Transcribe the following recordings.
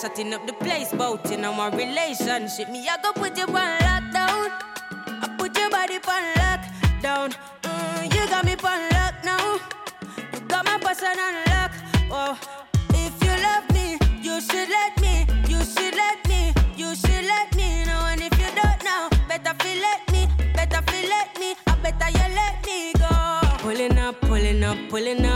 chatting up the place, bout in my relationship. Me, I go put you on lockdown. I put your body on lockdown. Mm, you got me on lock now. You got my person on lock. Oh, if you love me, you should let me. You should let me. You should let me know. And if you don't know, better feel let me. Better feel let me. I better you let me go. Pulling up, pulling up, pulling up.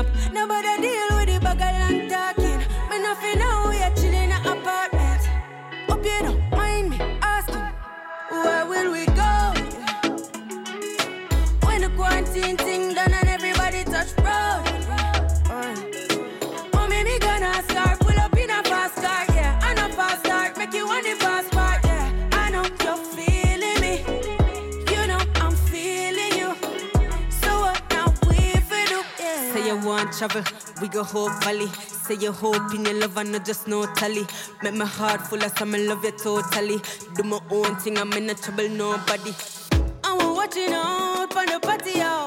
Travel, we go whole valley. Say you hope in your love and not just no tally. Make my heart full of some love you totally. Do my own thing, I'm in no trouble, nobody. I'm watching out for the patio. And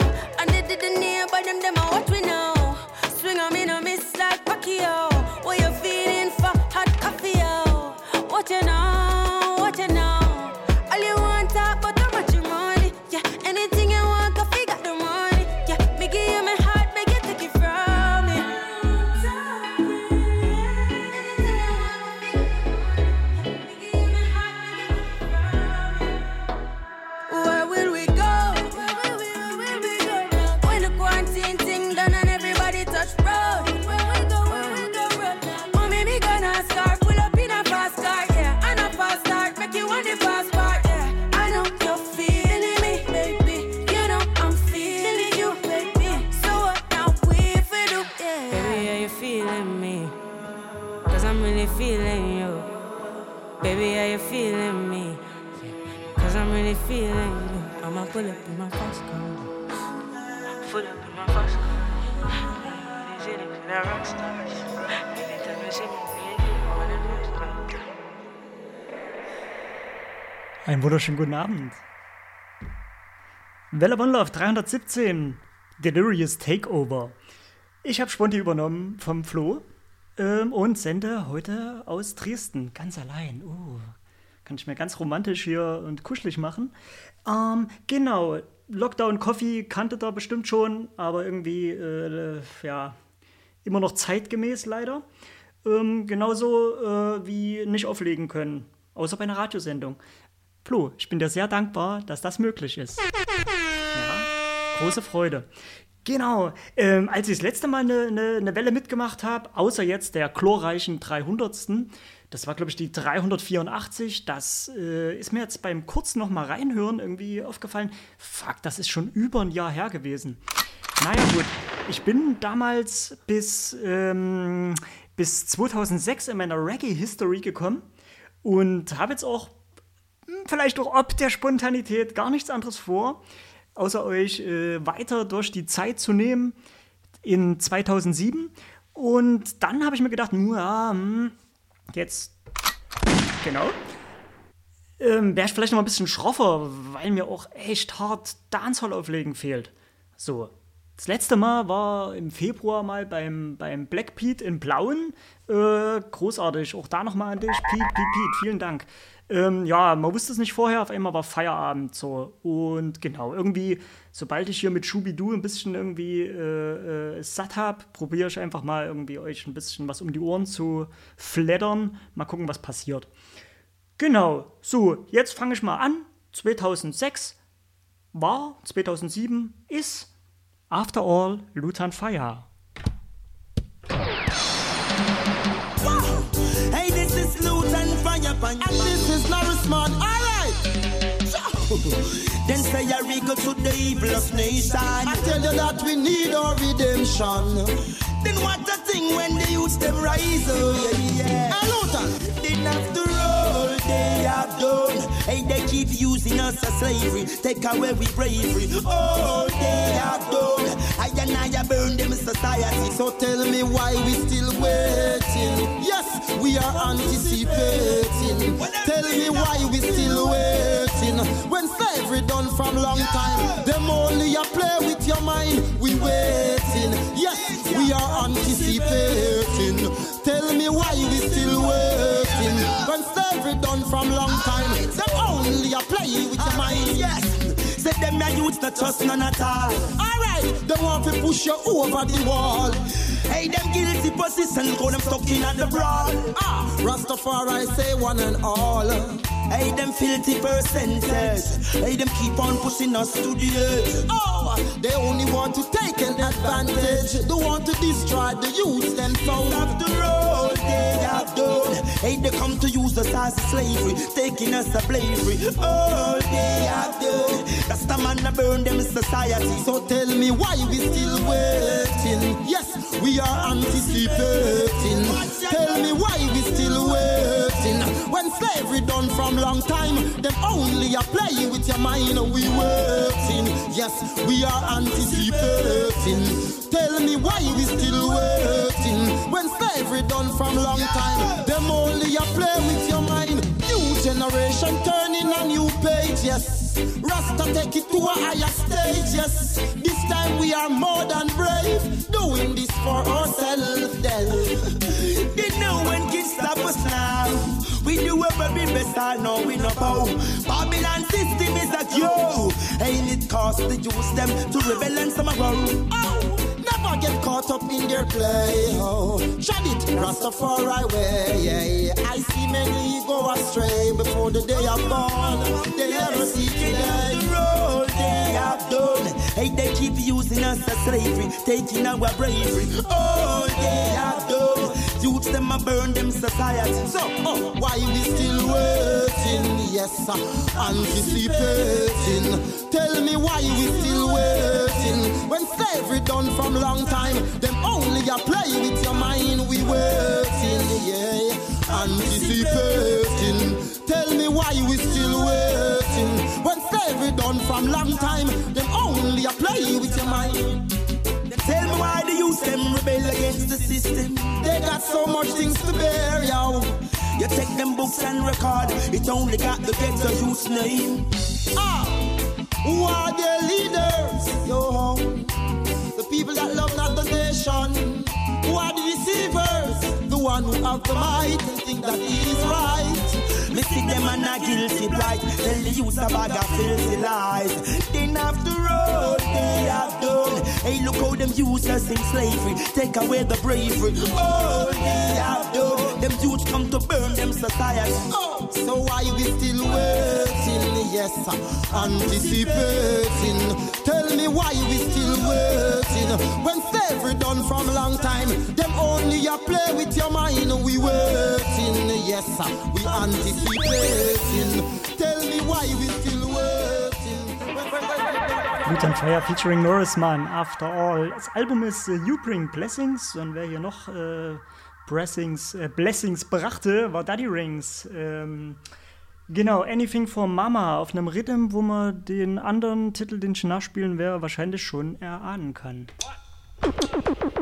Einen wunderschönen guten Abend. Welle One Love 317, Delirious Takeover. Ich habe Sponti übernommen vom Flo ähm, und sende heute aus Dresden, ganz allein. Uh, kann ich mir ganz romantisch hier und kuschelig machen. Ähm, genau, Lockdown Coffee kannte da bestimmt schon, aber irgendwie, äh, ja, immer noch zeitgemäß leider. Ähm, genauso äh, wie nicht auflegen können, außer bei einer Radiosendung. Flo, ich bin dir sehr dankbar, dass das möglich ist. Ja, große Freude. Genau, ähm, als ich das letzte Mal eine, eine, eine Welle mitgemacht habe, außer jetzt der chlorreichen 300. Das war, glaube ich, die 384. Das äh, ist mir jetzt beim kurzen noch mal reinhören irgendwie aufgefallen. Fuck, das ist schon über ein Jahr her gewesen. Naja, gut. Ich bin damals bis, ähm, bis 2006 in meiner Reggae-History gekommen und habe jetzt auch vielleicht auch ob der Spontanität gar nichts anderes vor, außer euch äh, weiter durch die Zeit zu nehmen in 2007. Und dann habe ich mir gedacht, hm, ja, hm, jetzt, genau, ähm, wäre ich vielleicht noch ein bisschen schroffer, weil mir auch echt hart Dancehall auflegen fehlt. So, das letzte Mal war im Februar mal beim, beim Black Pete in Blauen. Äh, großartig. Auch da nochmal an dich. Pete, Pete, Pete, vielen Dank. Ähm, ja, man wusste es nicht vorher, auf einmal war Feierabend so. Und genau, irgendwie, sobald ich hier mit Schubidu ein bisschen irgendwie äh, äh, satt habe, probiere ich einfach mal irgendwie euch ein bisschen was um die Ohren zu flattern. Mal gucken, was passiert. Genau, so, jetzt fange ich mal an. 2006 war, 2007 ist, after all, Lutan Fire. Hey, this is Luton Fire and is Norris Man. Alright! Then say a regal to the evilest nation. I tell you that we need our redemption. Then what a thing when the youths them rise up. Yeah, yeah. And Lutan, then after all they have done, hey, they keep using us as slavery, take away we bravery. All they have done, I and I burn them society. So tell me why we still waiting. Yes, we are anticipating. Tell me why we still waiting. When slavery done from long time, them only a play with your mind. We waiting. Yes, we are anticipating. From long time. Them only a play with your mind. Yes. Say them your youths not trust none at all. Alright, they want to push you over the wall. Hey, them guilty position, call them stuck in at the brawl. Ah, Rastafari say one and all. Hey, them filthy percentages. Hey, them keep on pushing us to the edge. Oh, they only want to take an advantage. They want to destroy the youth themselves. The road they have done. Hey, they come to use us as slavery, taking us to slavery. All oh, they have done. That's the man that burn them society. So tell me why we still waiting. Yes, we are anticipating. Tell me why we still waiting. When slavery done from long time, them only a play with your mind. We waiting. Yes, we are anticipating. Tell me why we still waiting. When slavery done from long time, them only a play with your mind. New generation turning a new page. Yes. Rasta take it to a higher stage, yes. This time we are more than brave, doing this for ourselves. Then They know when kids stop us now. We do our very best, I know we know how. Babylon system is a cure. Ain't it cost the use them to rebel and some grow? Oh, never get caught up in their play. Oh, shut it, Rastafari way. I see many go astray before the day of gone. They never see today. The road they have done. Hey, they keep using us as slavery, taking our bravery. All they have done. Youths them a burn them society. So, oh, why we still waiting? Yes, uh, anticipating. Tell me why we still waiting? When slavery done from long time, them only a play with your mind. We waiting, yeah, anticipating. Tell me why we still waiting? When slavery done from long time, them only a play with your mind. Why the youth them rebel against the system. They got so much things to bear, yo. You take them books and record, it only got the ghetto youth's name. Ah, who are their leaders? Yo, the people that love not the nation. Who are the deceivers? The one who have the might and think that he is right. Me see them and a guilty plight. Tell the youth a bag of filthy lies. Then after road they have done. Hey, look how them use us in slavery. Take away the bravery. All they have done. Them youths come to burn them society. Oh, so why we still waiting? Yes, anticipating. Tell me why we still waiting? When slavery from long time, them only a play with your mind. We waiting. Yes, we anticipating. Tell me why we still waiting. Blut and Fire featuring Norris Mann, After All. Das Album ist äh, You Bring Blessings und wer hier noch äh, Blessings, äh, Blessings brachte, war Daddy Rings. Ähm, genau, Anything for Mama auf einem Rhythm, wo man den anderen Titel, den ich nachspielen werde, wahrscheinlich schon erahnen kann.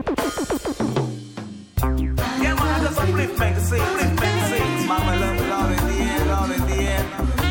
Upliftment, see, upliftment, see. Mama, love, love in the air, love in the air.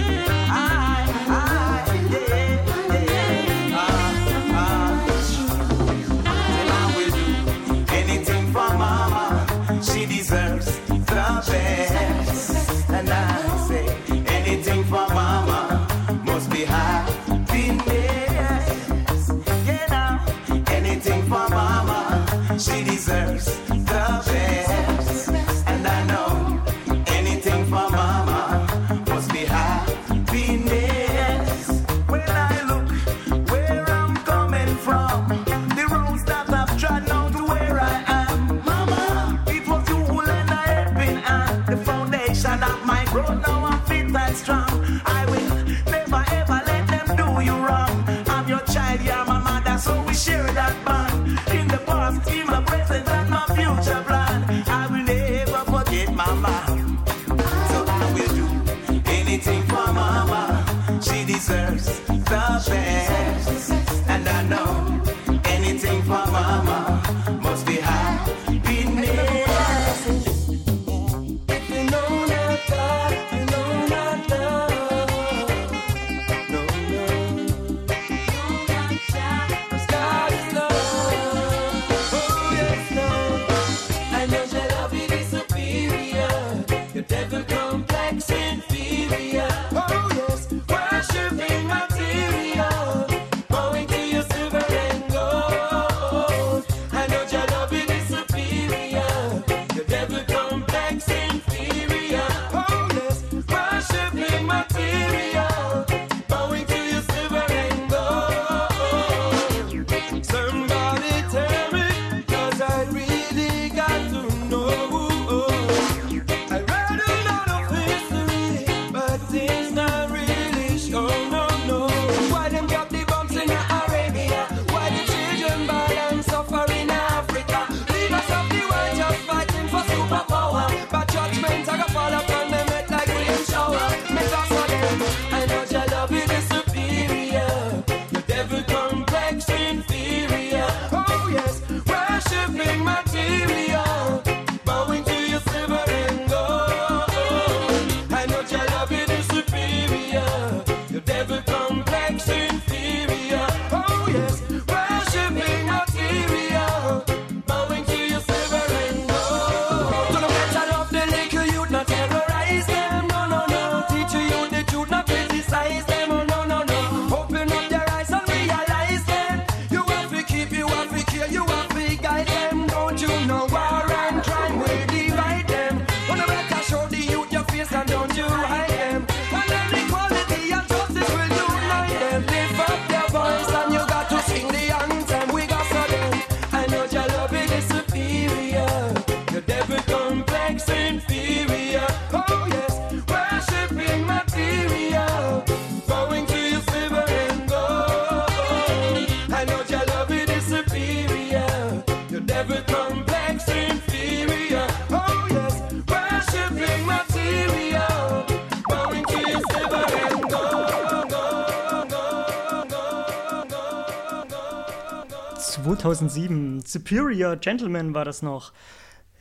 2007. Superior Gentleman war das noch.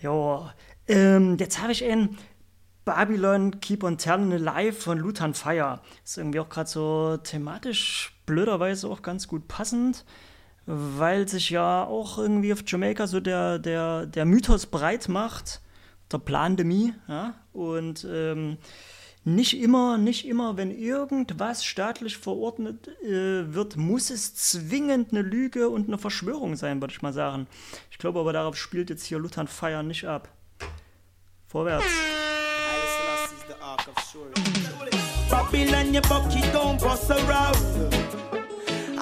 Ja, ähm, jetzt habe ich ein Babylon Keep on Telling Alive von Lutan Fire. Ist irgendwie auch gerade so thematisch blöderweise auch ganz gut passend, weil sich ja auch irgendwie auf Jamaika so der, der, der Mythos breit macht, der Plan de Mi, ja, und ähm, nicht immer, nicht immer, wenn irgendwas staatlich verordnet äh, wird, muss es zwingend eine Lüge und eine Verschwörung sein, würde ich mal sagen. Ich glaube aber, darauf spielt jetzt hier Luthern Feier nicht ab. Vorwärts.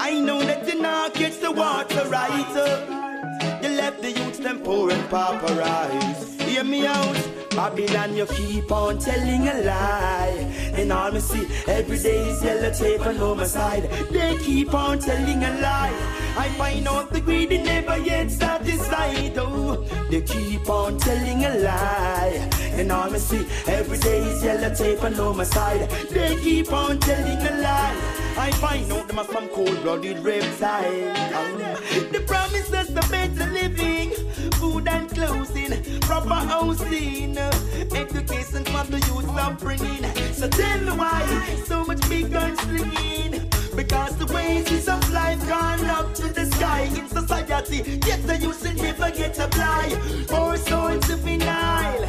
I know that you not get the water right. You left the youths them poor and pauperized. Hear me out. Babylon, you keep on telling a lie. And all me see every day is yellow tape my side. They keep on telling a lie. I find out the greedy never yet satisfied. Oh, they keep on telling a lie. And all me see every day is yellow tape my side. They keep on telling a lie. I find out them are some cold-blooded reptile. The promises the better living, food and clothing, proper housing, education for the youth upbringing. So tell me why so much big guns slinging. Because the wages of life gone up to the sky in society. Yet the youth should never get a fly. More so to vinyl,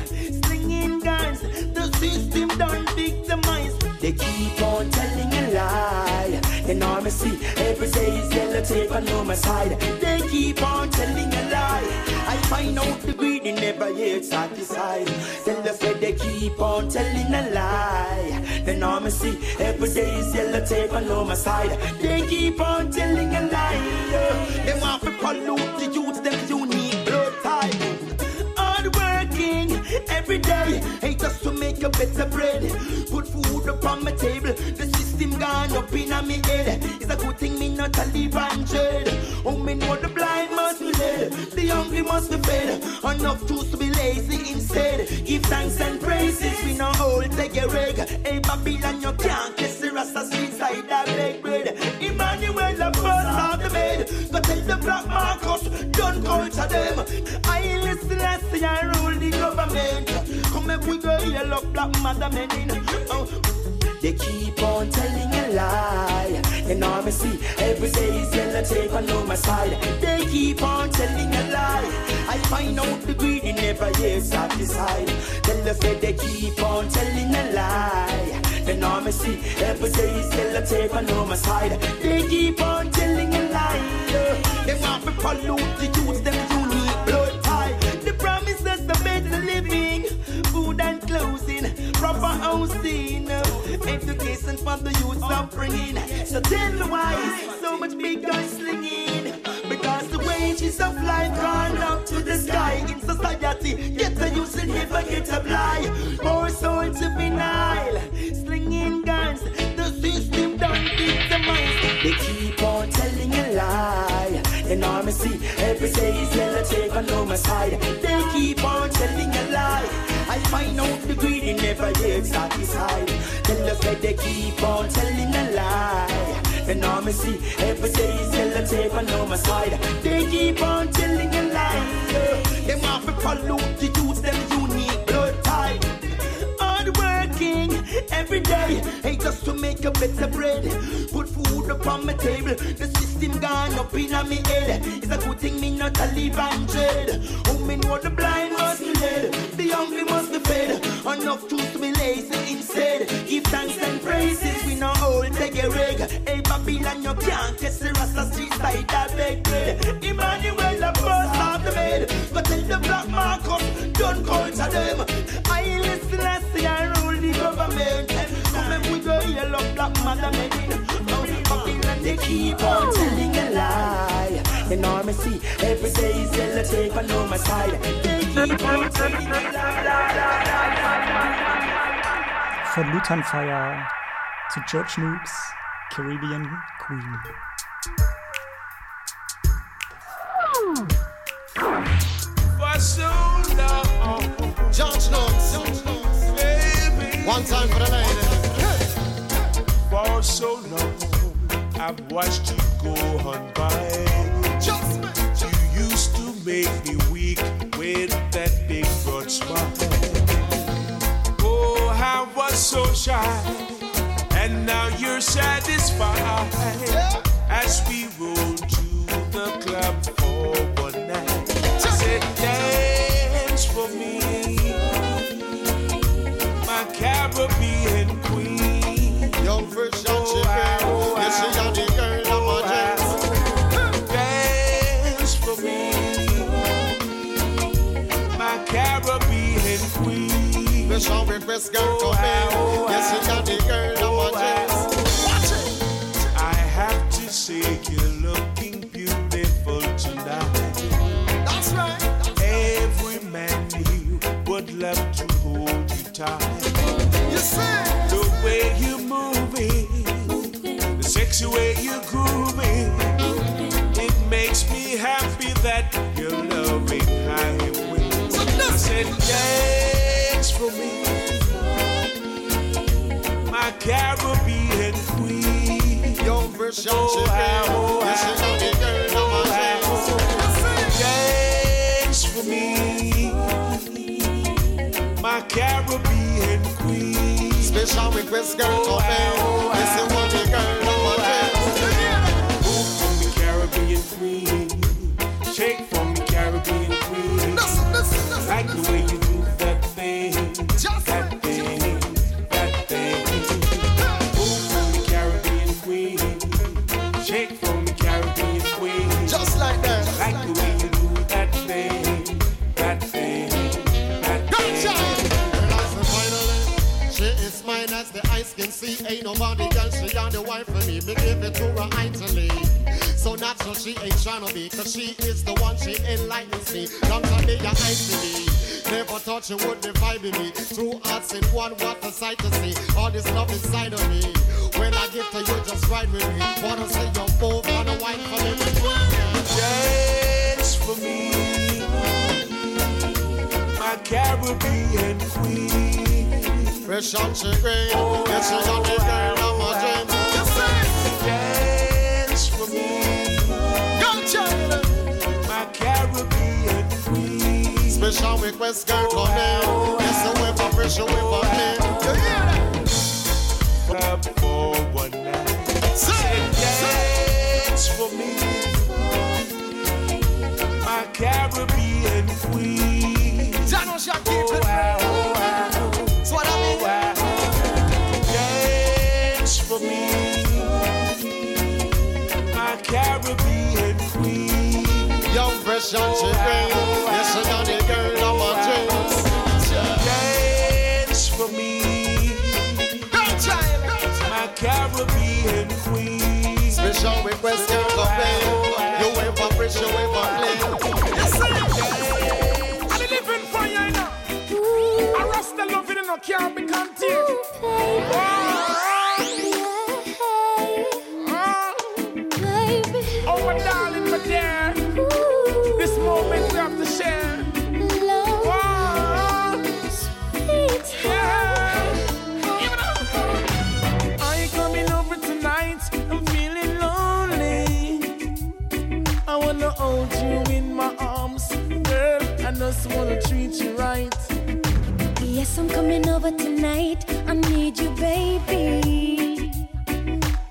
slinging guns. The system done victimized. They keep on telling a lie. And all me see every day is tape on my side. They keep on telling a lie. I find out the greedy never yet satisfied. Tell the fed they keep on telling a lie. Then me see every day is yellow tape on my side. They keep on telling a lie. They want to pollute the youth, them unique blood type. Hard working every day, hey, just to make a better bread. Put food upon my table. The system gone up in a me head. It's a good thing me not a live and dread. Oh, me know the blind must be led, the hungry must be fed. Enough tools to be lazy instead. Give thanks and praises. We know all take a reg. Hey, Babylon, you can't kiss the rasta street side that big bread. Emmanuel, the first of the bed. Go tell the black Marcus, don't culture them. I listen, I see, I rule the government. Come if we go here, look black mother men in. Oh. They keep on telling a lie. And see every day is yellow tape on my side. They keep on telling a lie. I find out the greedy never yet satisfied. Tell the fed they keep on telling a lie. And see every day is yellow tape on my side. They keep on telling a lie. They want to pollute the youth, them unique blood type. The promises the better living, food and clothing, proper housing, education for the youth upbringing. So tell me why so much big guns slinging. Because the wages of life gone up to the sky in society. Get the youth and never get a blind. More so to vinyl, slinging guns. The system done victimized. They keep on telling a lie. And me see every day is yellow tape on my side. They keep on telling. I find out the greedy never yet satisfied. Tell the fed they keep on telling a lie. And all me see every day is yellow tape on my side. They keep on telling a lie. They want to pollute the youth, them every day, hey, just to make a better bread. Put food upon my table. The system gone up in me head. It's a good thing me not a live and dread. Oh, me know the blind must be led, the hungry must be fed. Enough tools to be lazy instead. Give thanks and praises. We know all take a reg. Hey, Babylon, you can't kiss the Rasta street side that big bread. Emmanuel, the first of the bed. But tell the black Marcus, don't culture them. I listen, I see, I government. Come and we go yellow black mother men. They keep on telling a lie. And all me see every day is yellow tape on my side. They keep on telling a lie. Von Lutan Fyah zu George Nooks Caribbean Queen. For so long, George Nooks. One time for the lady. For so long, I've watched you go on by. Just me. make me weak with that big broad smile. Oh, I was so shy, and now you're satisfied as we roll to the club for one night. Said dance for me, queen. Fresh and request girl come in. Yes, oh. For me, my Caribbean queen. Young fresh and Oh, chicken. wow, Yes, she got the girl of my dreams. Dance for me, my Caribbean queen. Special request girl. Yes, she want the girl of my dreams. Move Caribbean queen. Shake for me, Caribbean queen. Like the way you Ain't nobody else, she on the wife for me. Me give it to her idly. So natural she ain't tryna be, cause she is the one, she enlightens me. Long time me, your to me. Never thought you would be vibing me. Two hearts in one, what a sight to see. All this love inside of me. When I get to you, just ride with me. Wanna see you move, wanna wine for me. Dance for me, my Caribbean queen. Fresh and chicken, yes, she got the girl of my dreams. You see? Dance for me, Gotcha. my Caribbean queen. Special request girl come in. Yes, the for fresh, the way for clean. You hear that? Club for one night. Say, Dance for me, my Caribbean queen. Jano shall keep Oh, Young fresh and chicken. Yes, she got the girl of my dreams. Dance for me, my Caribbean queen. Special request girl come in. You wait for fresh, you wait for clean. You see? I'm living for you now. I rust the love it no can't be contained. I wanna hold you in my arms, girl. I just wanna treat you right. Yes, I'm coming over tonight. I need you, baby.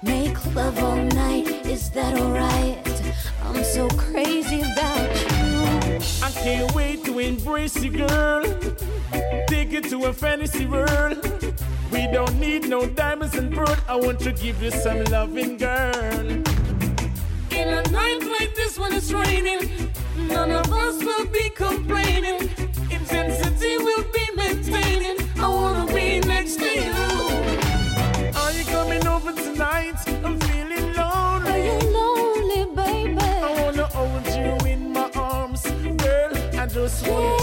Make love all night. Is that alright? I'm so crazy about you. I can't wait to embrace you, girl. Take it to a fantasy world. We don't need no diamonds and pearl. I want to give you some loving, girl. In a night this when it's raining, none of us will be complaining. Intensity will be maintaining. I wanna be next to you. Are you coming over tonight? I'm feeling lonely. Are you lonely, baby? I wanna hold you in my arms, girl. I just wanna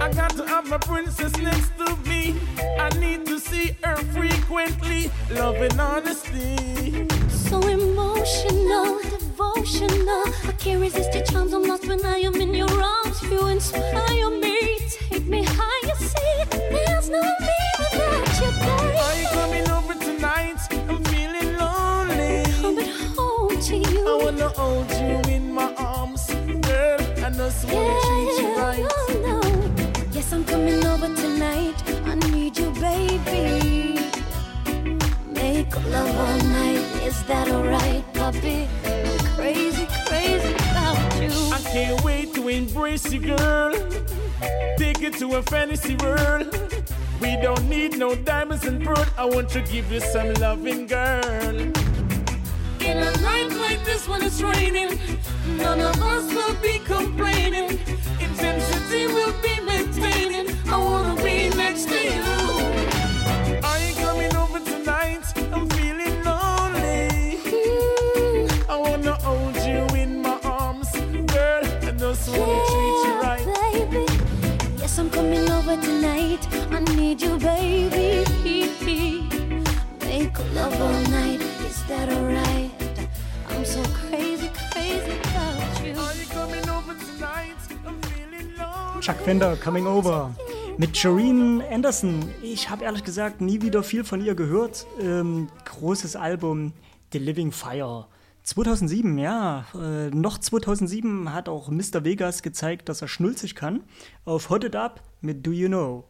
I got to have my princess next to me. I need to see her frequently. Love and honesty. So emotional, devotional. I can't resist your charms. I'm lost when I am in your arms. You inspire me, take me higher. See, there's no me without you, babe. Are you coming over tonight? I'm feeling lonely. Coming home to you. I wanna hold you in my arms, girl. I just wanna treat you love all night. Is that alright, puppy? I'm crazy, crazy about you. I can't wait to embrace you, girl. Take you to a fantasy world. We don't need no diamonds and pearl. I want to give you some loving, girl. In a night like this when it's raining, none of us will be complaining. Intensity will be maintaining. I wanna be next to you. Over tonight. I need you, baby. Make love all night. Is that alright? I'm so crazy, crazy about you. Are you coming over tonight? I'm feeling lonely. Chuck Fender, Coming Over. Mit Shireen Anderson. Ich habe ehrlich gesagt nie wieder viel von ihr gehört. Ähm, großes Album The Living Fire. 2007, ja. Äh, noch 2007 hat auch Mr. Vegas gezeigt, dass er schnulzig kann. Auf Hot It Up mit Do You Know.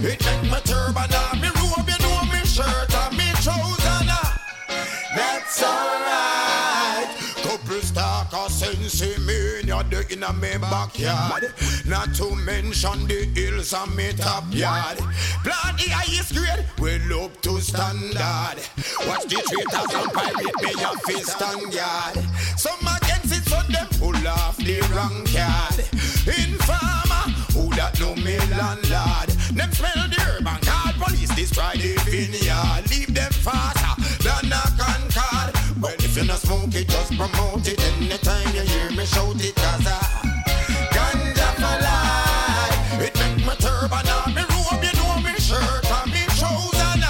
It make me turban ah, me robe, you know shirt and me trousers. Ah. That's alright. Couple stock in me your dirt in a me backyard. Not to mention the hills on me top yard. Plant the grade, well up to standard. Watch the traitors and pirate me a fist stand yard. Some it, so them pull off the wrong card. Informer, who that know me landlord. Them smell the herb and call police destroy the vineyard. Leave them faster than a concord. Well, if you not smoke it, just promote it. Anytime you hear me shout it, cause I ganja for life. It make me turban on me robe, you know me shirt and me trousers.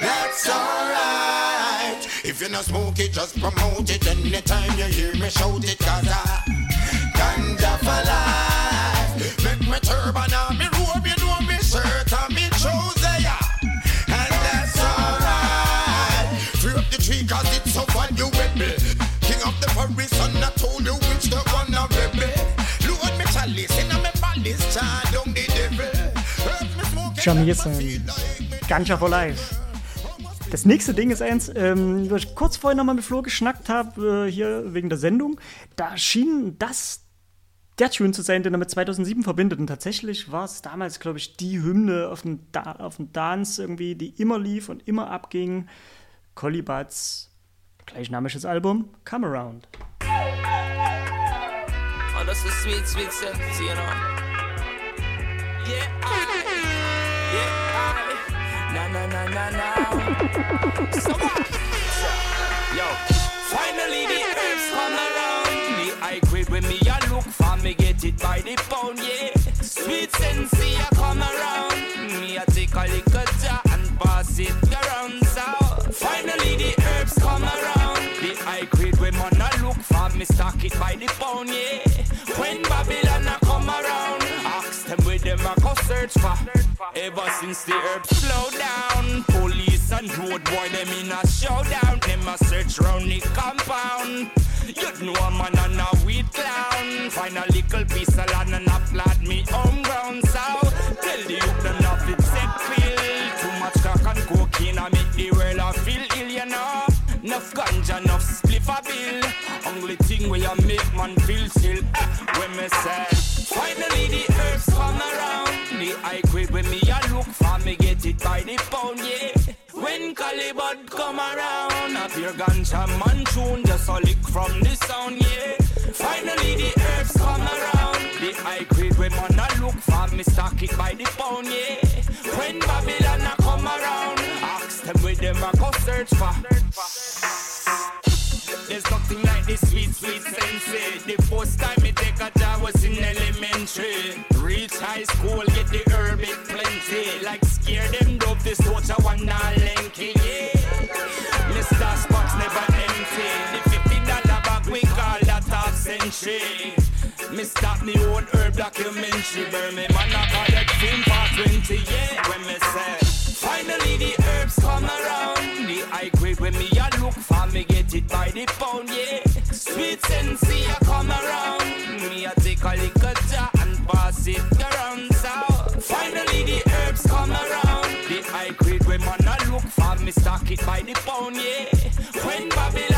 That's alright. If you not smoke it, just promote it. Anytime you hear me shout it, cause I ganja for life. Make me turban on me robe, you know me shirt me trousers. And that's alright. Free up the tree cause it's so valuable. King of the forest and I told you which the one. Load me chalice in a me palace, down the devil. Herbs me smoke Jamaican. Ganja for Life. Das nächste Ding ist eins, ähm, wo ich kurz vorhin nochmal mit Flo geschnackt habe, äh, hier wegen der Sendung. Da schien das der Tune zu sein, den er mit 2007 verbindet. Und tatsächlich war es damals, glaube ich, die Hymne auf dem, da auf dem Dance irgendwie, die immer lief und immer abging. Collie Buds, gleichnamiges Album, Come Around. Oh, that's a sweet, sweet sense, you know. Yeah, I, yeah, I, na na na na. So? Yo, finally the herbs come around. The high grade when me a look for me get it by the pound, yeah. Sweet sense, I come around. Me a take a little jar and pass it around. So finally the herbs come around. The high grade when man a look for me stock it by the pound, yeah. When Babylon a search for. Ever since the herbs slow down, police and road boy them in a showdown. Them a search round the compound. You know a man and a weed clown. Find a little piece of land and a plant me home ground. So tell the youth them not fit set feel. Too much crack and cocaine I make the world a feel ill, you know. Enough ganja, enough spliff a bill. Only thing where you make man feel still. Eh, when me say, finally the herbs come around. The high grade when me a look for me get it by the pound, yeah. When Collie Buddz come around, a pure ganja man tune, just a lick from the sound, yeah. Finally the herbs come around, the high grade when man a look for me stock it by the pound, yeah. When Babylon a come around, ask them where them a go search for. There's nothing like this sweet, sweet sensei. The first time me take a job was in elementary. Reach high school, get the herb it plenty. Like scare them dope, this torture one not lanky, yeah. Mr. Spots never empty. The fifty dollar bag we call that half century. Me stop me own herb documentary. Burn me man call that film for 20, yeah. When me say, finally the herbs come around. The high grade when me a look for me get it by the pound, yeah. Sweet sensei a come around. Me a take a little and it around. So finally the herbs come around. The high grade when man a look for me stock it by the pound, yeah. When Babylon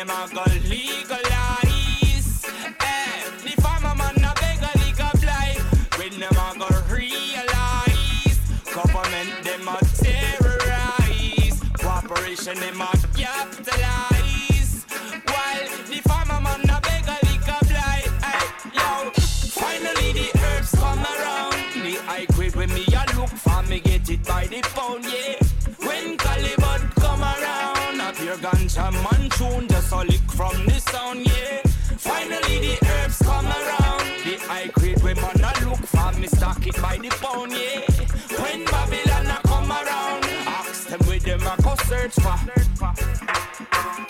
them a go legalize. Eh, the farmer man a beg a legal blight. When them a go realize government them a terrorize. Corporation them a capitalize. While the farmer man a beg a legal blight. Hey, yo. Finally the herbs come around. The high grade when me a look for me get it by the pound, yeah. A man tune, just a lick from the sound, yeah. Finally the herbs come around. The high grade when man a look for me stock it by the pound, yeah. When Babylon a come around, ask them where them a go search for.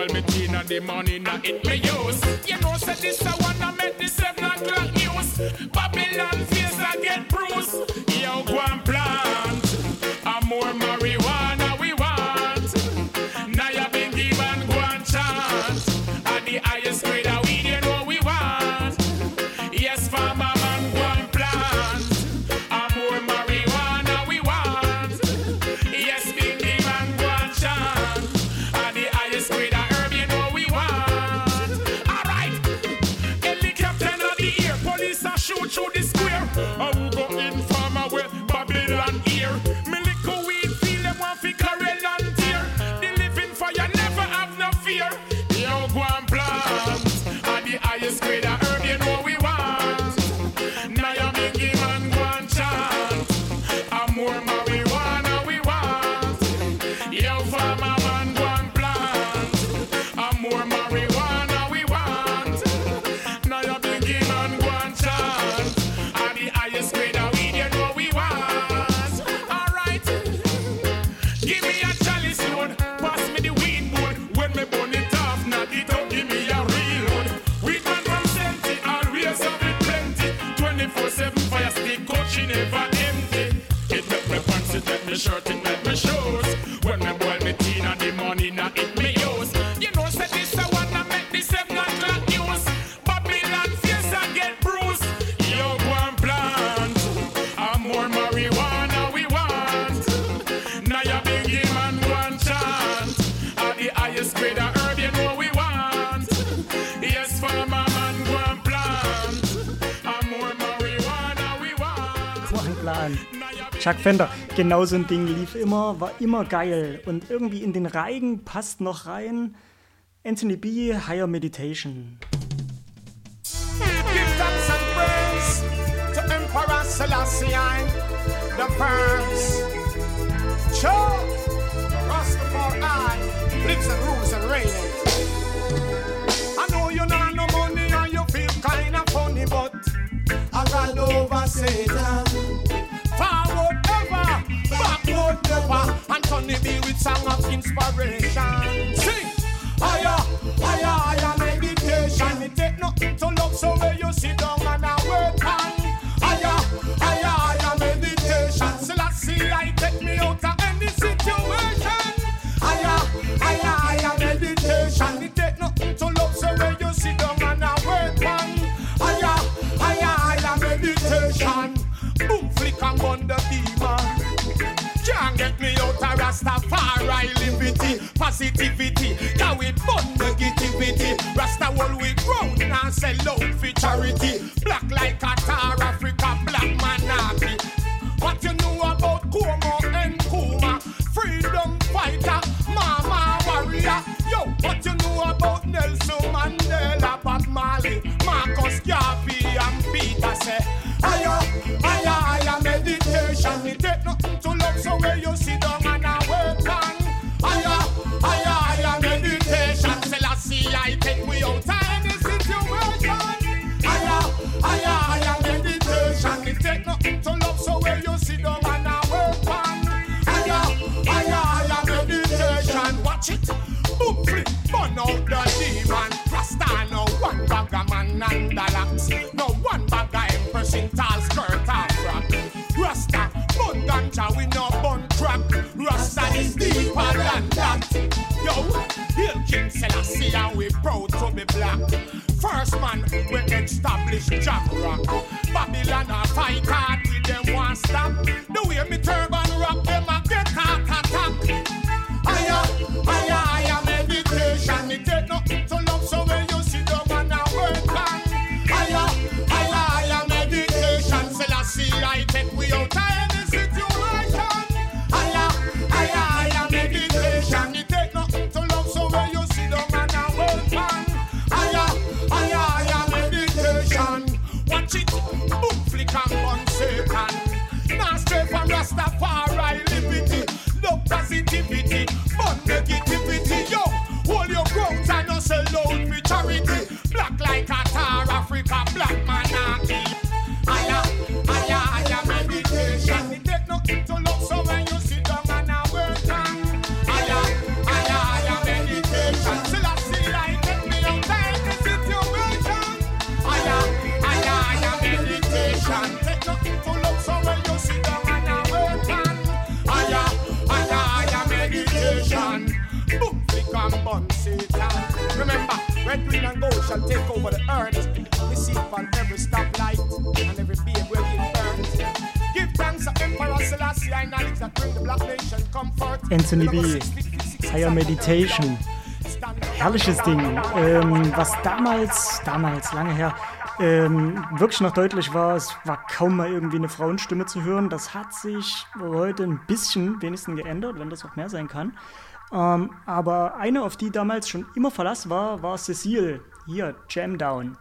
When me in the money now it me use. You know, say this I wanna make the 7 o'clock news. Babylon face Chuck Fender, genau so ein Ding lief immer, war immer geil und irgendwie in den Reigen passt noch rein. Anthony B, Higher Meditation. Give thanks and praise to Emperor Selassie I, the first. Sure, Rastafari lives and rules and reigns. I know you not no money and you feel kinda funny, but I got over Satan. Backward never. Anthony B with song of inspiration. Sing, higher, higher, higher meditation. It take nothing to love, so positivity. Can we burn negativity? Rasta we ground and sell out for charity. Anthony B. Higher Meditation. Herrliches Ding. Ähm, was damals, damals, lange her, ähm, wirklich noch deutlich war, es war kaum mal irgendwie eine Frauenstimme zu hören. Das hat sich heute ein bisschen wenigstens geändert, wenn das auch mehr sein kann. Ähm, aber eine, auf die damals schon immer Verlass war, war Cecile. Hier, Jam Down.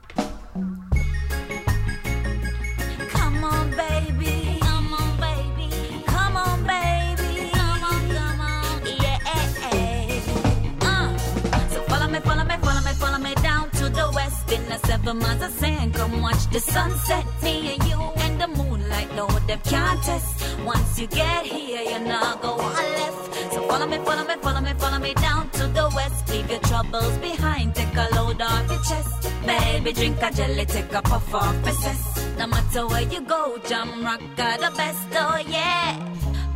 In the seven miles of sand. Come watch the sunset. Me and you and the moonlight. No, they can't test. Once you get here, you're not go on left. So follow me, follow me, follow me, follow me down to the west. Leave your troubles behind. Take a load off your chest. Baby, drink a jelly, take a puff off your cess. No matter where you go, jam rock got the best, oh yeah.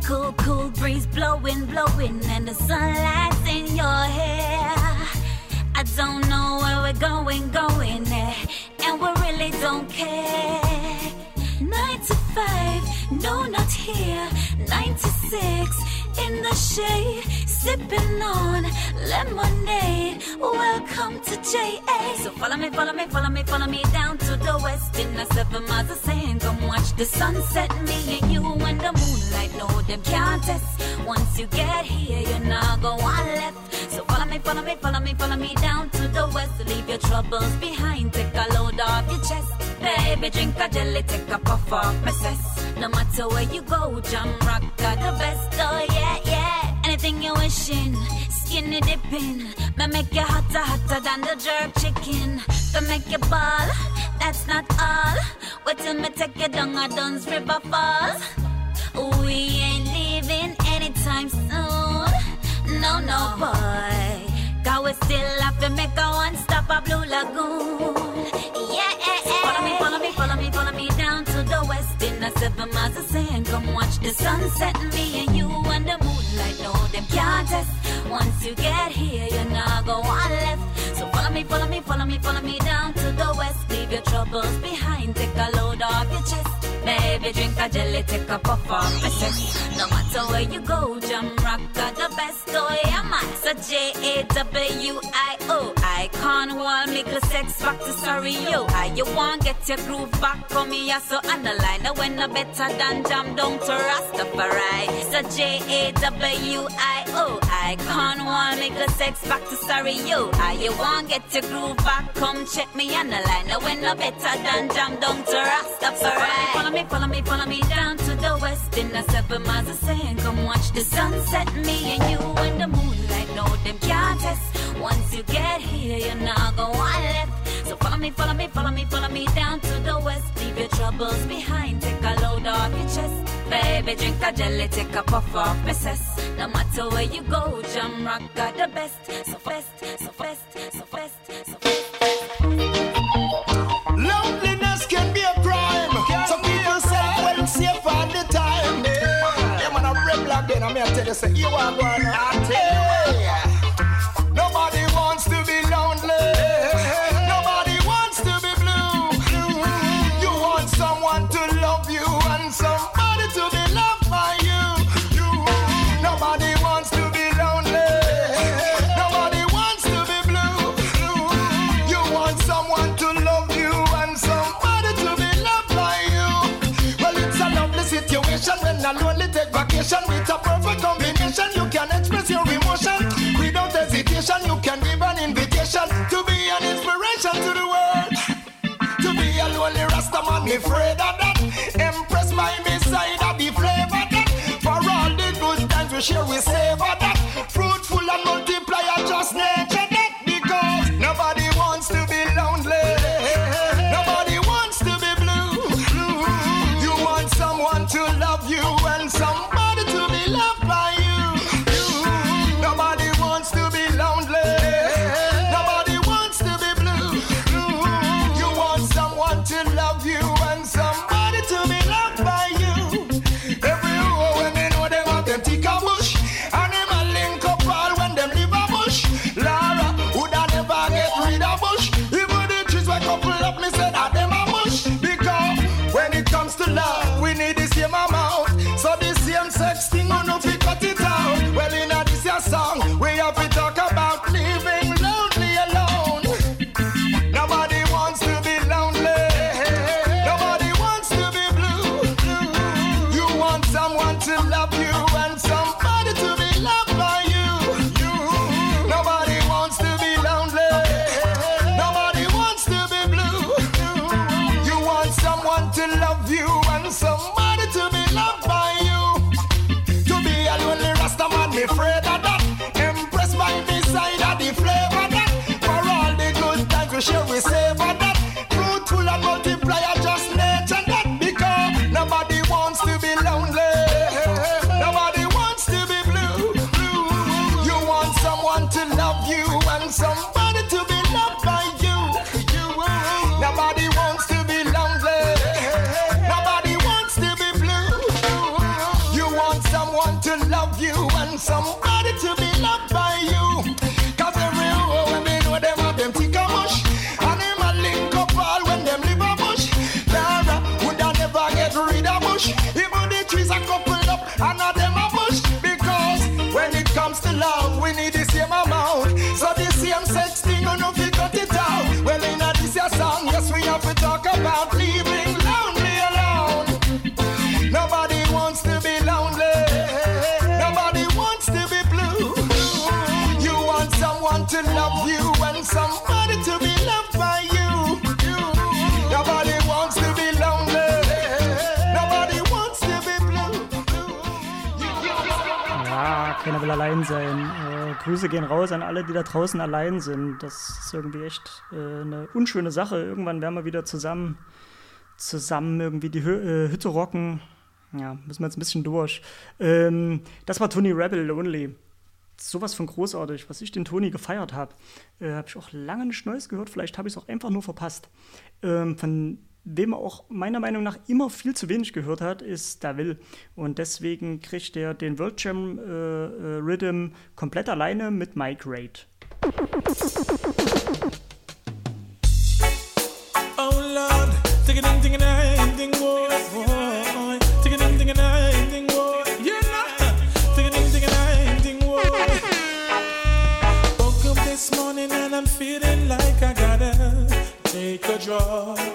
Cool, cool breeze blowing, blowing, and the sunlight's in your hair. Don't know where we're going, going there, and we really don't care. Nine to five, no, not here. Ninety six in the shade. sipping on lemonade. Welcome to JA. So follow me, follow me, follow me, follow me down to the west in the seven miles of sand. Come watch the sunset, me and you and the moonlight. No, them can't. Once you get here, you're not go on left. Me, follow me, follow me, follow me down to the west. Leave your troubles behind, take a load off your chest. Baby, drink a jelly, take a puff off my cess. No matter where you go, jam rock got the best. Oh yeah, yeah. Anything you're wishing, skinny dipping. Me make you hotter, hotter than the jerk chicken. To make you ball, that's not all. Wait till me take you down a Dunn's River Falls. We ain't leaving anytime soon. No, no, boy. Cause we still have to make a one stop a Blue Lagoon. Yeah, yeah. Follow me, follow me, follow me, follow me down to the west in the seven miles of sand. Come watch the sunset, me and you and the moonlight. No, them can't test. Once you get here, you're not go on left. So follow me, follow me, follow me, follow me down to the west. Leave your troubles behind, take a load off your chest. Baby, drink a jelly, take a puff off my chest. No matter where you go, jam rock got the best. Oh, yeah, man. So J-A-W-I-O. I Cornwall, make a sex back to sorry, yo. How you want get your groove back from me, I so underline. Now when no better than jam down to Rastafari. So J-A-W-I-O. I Cornwall, make a sex back to sorry, yo. How you want get your groove back, come check me line. Now when no better than jam down to Rastafari. Follow me, follow me, follow me down to the west in the seven miles of sand. Come watch the sunset, me and you in the moonlight. No, them can't test. Once you get here, you're not go on left. So follow me, follow me, follow me, follow me down to the west. Leave your troubles behind, take a load off your chest. Baby, drink a jelly, take a puff off my cess. No matter where you go, jam rock got the best. So fast, so fast, so fast, so fast. Loneliness you, say you are going. I tell you. Nobody wants to be lonely. Nobody wants to be blue. You want someone to love you and somebody to be loved by you. Nobody wants to be lonely. Nobody wants to be blue. You want someone to love you and somebody to be loved by you. Well, it's a lovely situation when a lonely take vacation You can express your emotion without hesitation. You can give an invitation to be an inspiration to the world. To be a lonely Rasta man, afraid of that. Impress by me side of the flavor that. For all the good times we share, we savor and somebody will allein sein. Äh, Grüße gehen raus an alle, die da draußen allein sind. Das ist irgendwie echt äh, eine unschöne Sache. Irgendwann werden wir wieder zusammen, zusammen irgendwie die Hü äh, Hütte rocken. Ja, müssen wir jetzt ein bisschen durch. Ähm, das war Tony Rebel Lonely. Sowas von großartig, was ich den Tony gefeiert habe. Äh, habe ich auch lange nicht Neues gehört. Vielleicht habe ich es auch einfach nur verpasst. Ähm, von wem er auch meiner Meinung nach immer viel zu wenig gehört hat, ist Da'Ville. Und deswegen kriegt er den World Jam äh, äh, Rhythm komplett alleine mit Mike Raid. Oh Lord, take it in, take it in, ding, boy, boy. Take it in, take it in, ding, boy. Yeah, take it in, take it in, ding, boy. Woke up this morning and I'm feeling like I gotta take a draw.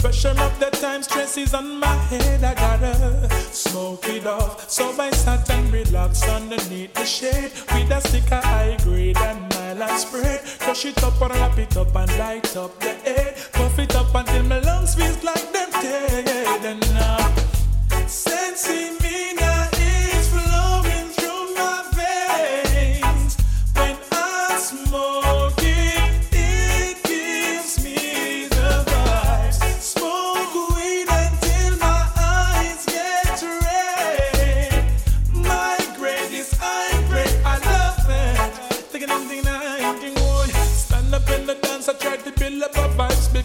Pressure of the time, stress is on my head. I gotta smoke it off. So I sat and relax underneath the shade with a stick of high grade and nylon spread. Crush it up or wrap it up and light up the air. Puff it up until my lungs feel like them dead. And now, sensing me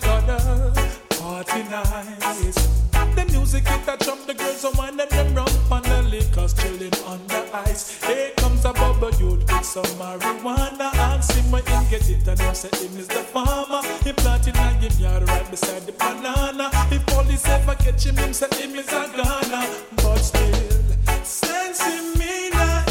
a party nice. The music hit a jump, the girls are winding them round on the liquors, chilling on the ice. Here comes a bubble youth with some marijuana. Him where him get it, and him say him is the farmer. He planted in him yard right beside the banana. If police ever catch him, him say him is a Ghana. But still, sensing me now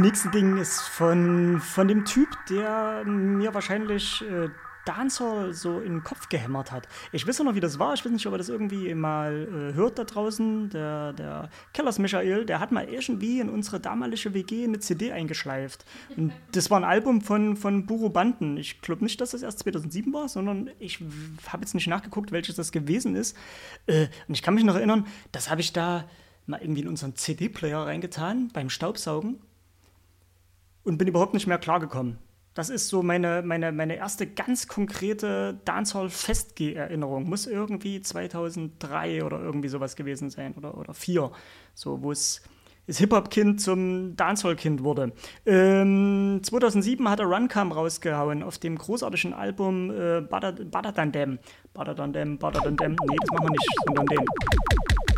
nächste Ding ist von, von dem Typ, der mir wahrscheinlich äh, Dancehall so in den Kopf gehämmert hat. Ich weiß noch, wie das war. Ich weiß nicht, ob er das irgendwie mal äh, hört da draußen. Der, der Kellers Michael, der hat mal irgendwie in unsere damalige WG eine CD eingeschleift. Und das war ein Album von, von Buru Banden. Ich glaube nicht, dass das erst 2007 war, sondern ich habe jetzt nicht nachgeguckt, welches das gewesen ist. Äh, und ich kann mich noch erinnern, das habe ich da mal irgendwie in unseren CD-Player reingetan beim Staubsaugen und bin überhaupt nicht mehr klargekommen. Das ist so meine, meine, meine erste ganz konkrete Dancehall-Festgeh-Erinnerung. Muss irgendwie 2003 oder irgendwie sowas gewesen sein oder, oder 4. So, wo es das Hip-Hop-Kind zum Dancehall-Kind wurde. Ähm, 2007 hat er Runcam rausgehauen auf dem großartigen Album äh, Badadandem. Badadandem, Badadandem. Nee, das machen wir nicht, sondern den.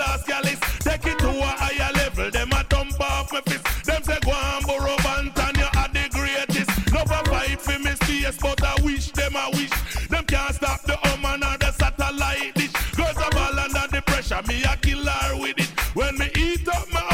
class. Take it to a higher level. Them a dump off my fist. Them say go and borrow Banton. You are the greatest. No fight for me space, but I wish them I wish. Them can't stop the omen or the satellite dish. Goes a ball under the pressure. Me a killer with it. When me eat up my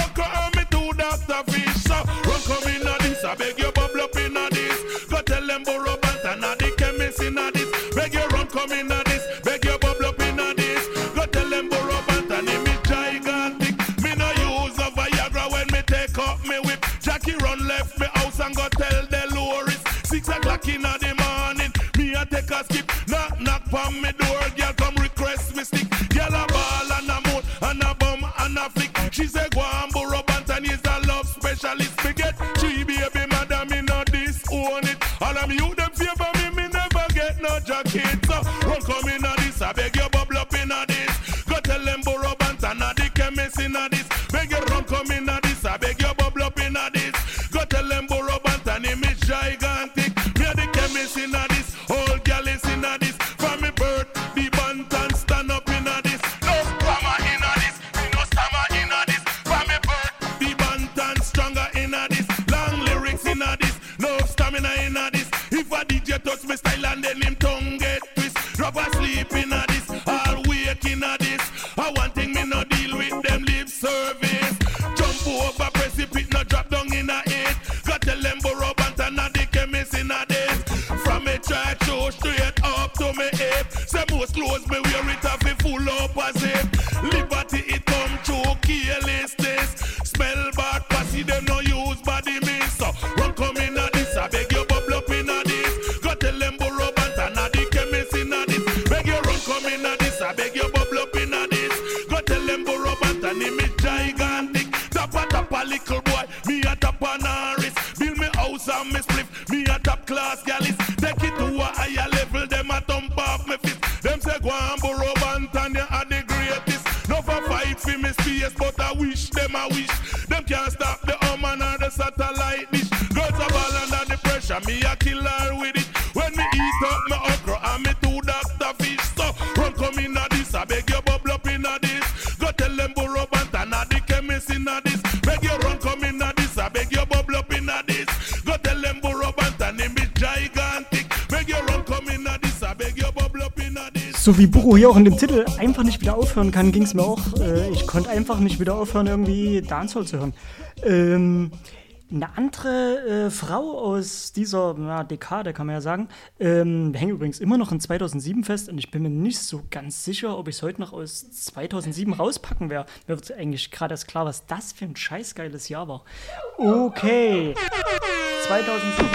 o'clock in the morning. Me a take a skip, knock knock from me door. Girl come request me stick. Girl a ball and a moan and a bum and a flick. She say go and borrow Banton is a love specialist. Forget she, three baby madam me not this own it. All of you them favor me, me never get no jacket. So run come in a this, I beg you bubble up in a this. Go tell them borrow Banton a the chemist in a this. Beg you run come in a this. me spliff. Me a top class galis, Take it to a higher level. Them a thump off me fist. Them say go and borrow Bantania are the greatest. No for fight for me space, but I wish them I wish. Them can't stop the Oman or the satellite dish. Girls are ball under the pressure. Me a killer so wie Buko hier auch in dem Titel einfach nicht wieder aufhören kann, ging es mir auch. Äh, ich konnte einfach nicht wieder aufhören, irgendwie Dancehall zu hören. Ähm, eine andere äh, Frau aus dieser na, Dekade, kann man ja sagen. Ähm, wir übrigens immer noch in 2007 fest und ich bin mir nicht so ganz sicher, ob ich es heute noch aus 2007 rauspacken werde. Mir wird eigentlich gerade erst klar, was das für ein scheißgeiles Jahr war. Okay. 2007.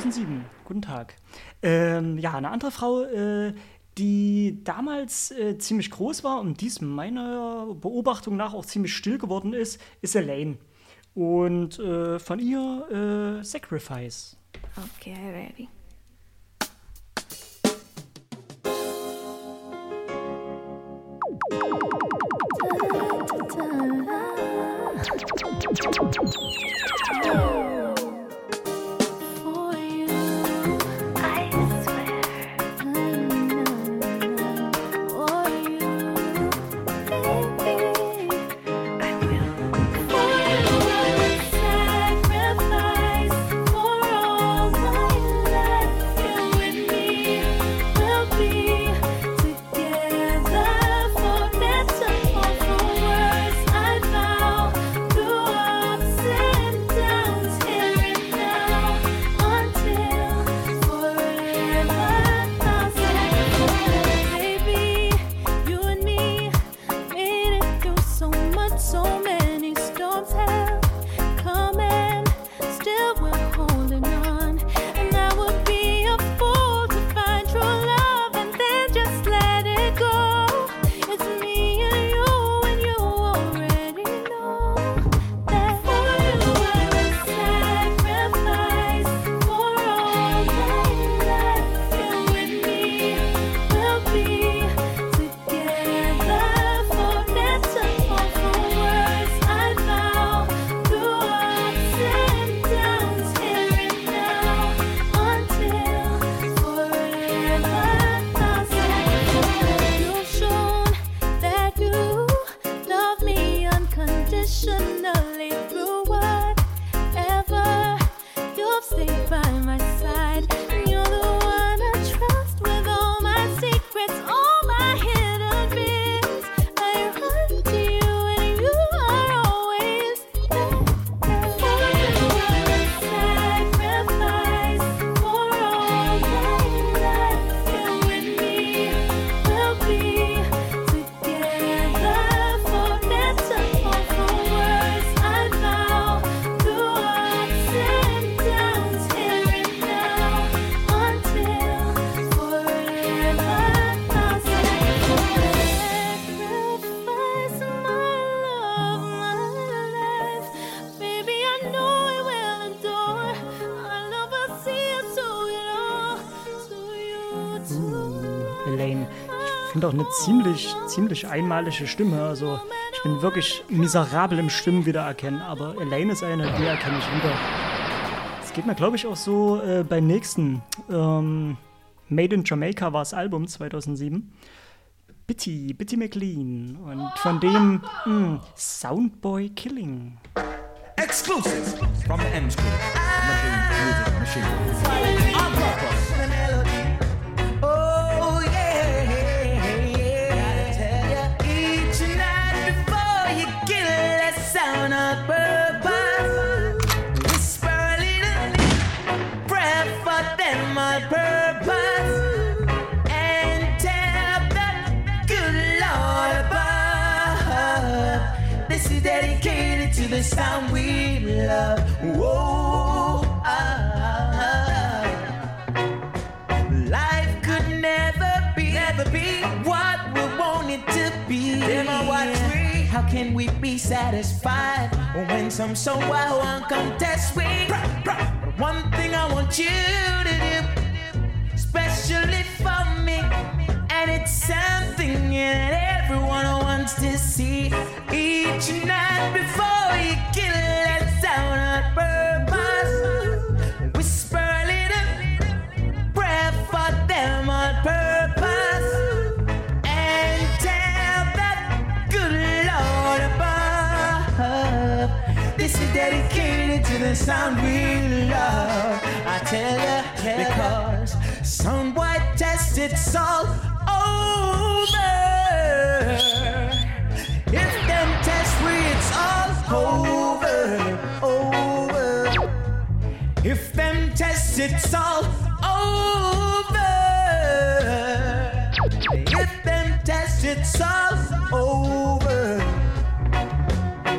2007 guten Tag. Ähm, ja, eine andere Frau, äh, die damals äh, ziemlich groß war und dies meiner Beobachtung nach auch ziemlich still geworden ist, ist Elaine. Und äh, von ihr äh, Sacrifice. Okay, ready. Auch eine ziemlich, ziemlich einmalige Stimme. Also ich bin wirklich miserabel im Stimmen wiedererkennen, aber Elaine ist eine, die erkenne ich wieder. Es geht mir, glaube ich, auch so äh, beim nächsten. Ähm, Made in Jamaica war das Album 2007. Bitty, Bitty McLean. Und von dem mh, hm, Soundboy Killing. Exclusive from the M School. Music Machine. Dedicated to the sound we love. Whoa. ah. Life could never be, never be what we want it to be. Them are what we. How can we be satisfied when some so I won't contest we? One thing I want you to do, especially for me, and it's something that everyone wants to see each night before you kill that sound on purpose. Whisper a little prayer for them on purpose and tell that good Lord above. This is dedicated to the sound we love. I tell ya, because some white test it's it's all over. If them tests it's all over.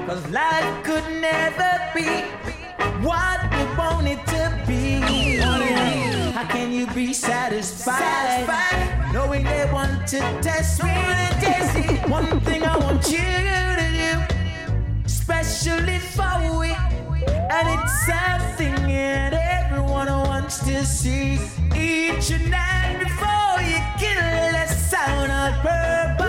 Cause life could never be what we want it to be. How can you be satisfied, knowing they want to test me? One thing I want you to do, especially for we, and it's something that everyone wants to see each night before you kill that sound on purpose.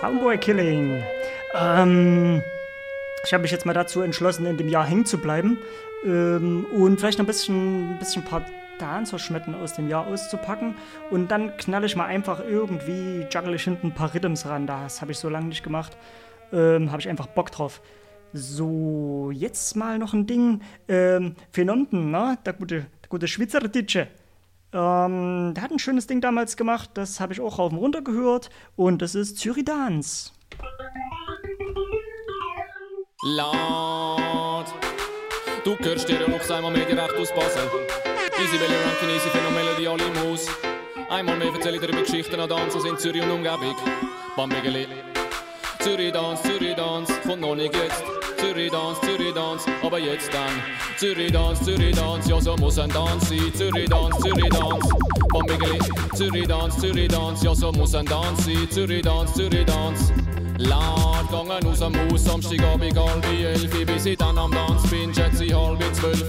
Soundboy Killing. Ähm, ich habe mich jetzt mal dazu entschlossen, in dem Jahr hängen zu bleiben ähm, und vielleicht noch ein bisschen, ein bisschen ein paar Dancer-Schmetten aus dem Jahr auszupacken und dann knalle ich mal einfach irgendwie, juggle ich hinten ein paar Rhythms ran. Das habe ich so lange nicht gemacht. Ähm, habe ich einfach Bock drauf. So, jetzt mal noch ein Ding. Ähm, für Nonten, ne? Der gute, der gute Schweizer Ditsche. Ähm, der hat ein schönes Ding damals gemacht, das habe ich auch rauf und runter gehört und das ist Zyridans. Lord. Du hörst Stereo noch einmal mehr direkt aus Basel. Easy Belly Ranking, easy Phänomelodie, alle im Haus. Einmal mehr erzähle ich dir über Geschichten an Danzers in Zürich und Umgebung. Bambigeli. Zürich Dance, Zürich Dance, kommt noch nicht jetzt. Zürich Dance, Zürich Dance, aber jetzt dann. Zürich Dance, Zürich Dance, ja so muss ein Dance sein. Zürich Dance, Zürich Dance, von Züridans, Zürich Dance, Zürich Dance, ja so muss ein Dance sein. Zürich Dance, Zürich Dance. Laut gangen aus dem Haus, Samstagabend halb elf bis ich dann am Dance bin, schätze ich halb zwölf.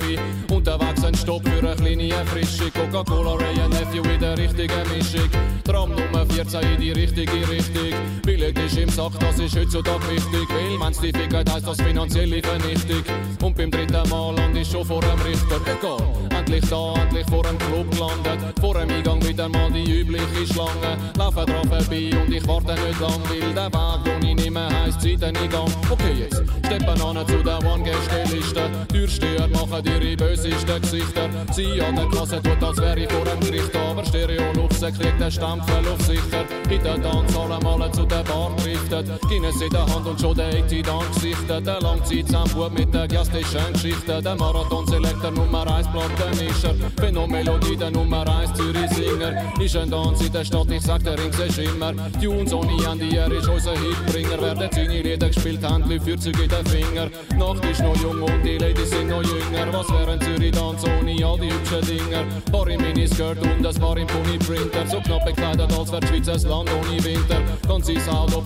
Unterwegs ein Stopp für eine kleine, frische Coca-Cola, Ray Nephew in der richtigen Mischung. Tram Nummer 14 in die richtige Richtung. Billig ist im Sack, das ist heutzutage wichtig, weil wenn's die Fickheit heisst das finanzielle Vernichtung. Und beim dritten Mal land ich schon vor dem Richter, egal. Endlich da, endlich vor dem Club gelandet. Vor dem Eingang wieder mal die übliche Schlange. Laufen dran vorbei und ich warte nicht lang, weil der Weg, wo ich mehr heisst, Zeiteneingang. Okay, jetzt steppen an zu der One-Gäste-Liste. Türsteher machen ihre bösesten Gesichter. Sie an der Klasse tut, als wäre ich vor dem Gericht. Aber Stereo-Luchse kriegt den Stempel auf sicher. In der Tanzhalle mal zu der Bar driftet. Guinness in der Hand und schon der 80 dann gesichtet. Der Langzeitsammbub mit der gastischen Geschichte. Der Marathon-Selektor Nummer 1 Plattenischer. Phänomelodie der Nummer 1 Zürich-Singer. Ist ein Tanz in der Stadt, ich sag, der Ring ist immer. Tunes ohne Ende, er ist unser Hitbringer. Werden seine Lieder gespielt, Händchen für Züge in den Finger. Nacht ist noch jung und die Ladies sind noch jünger. Was wäre ein Zürich-Tanz ohne all die hübschen Dinger? Paar im Miniskirt und ein paar im Pony-Printer. So knapp bekleidet, als wäre die Land ohne Winter.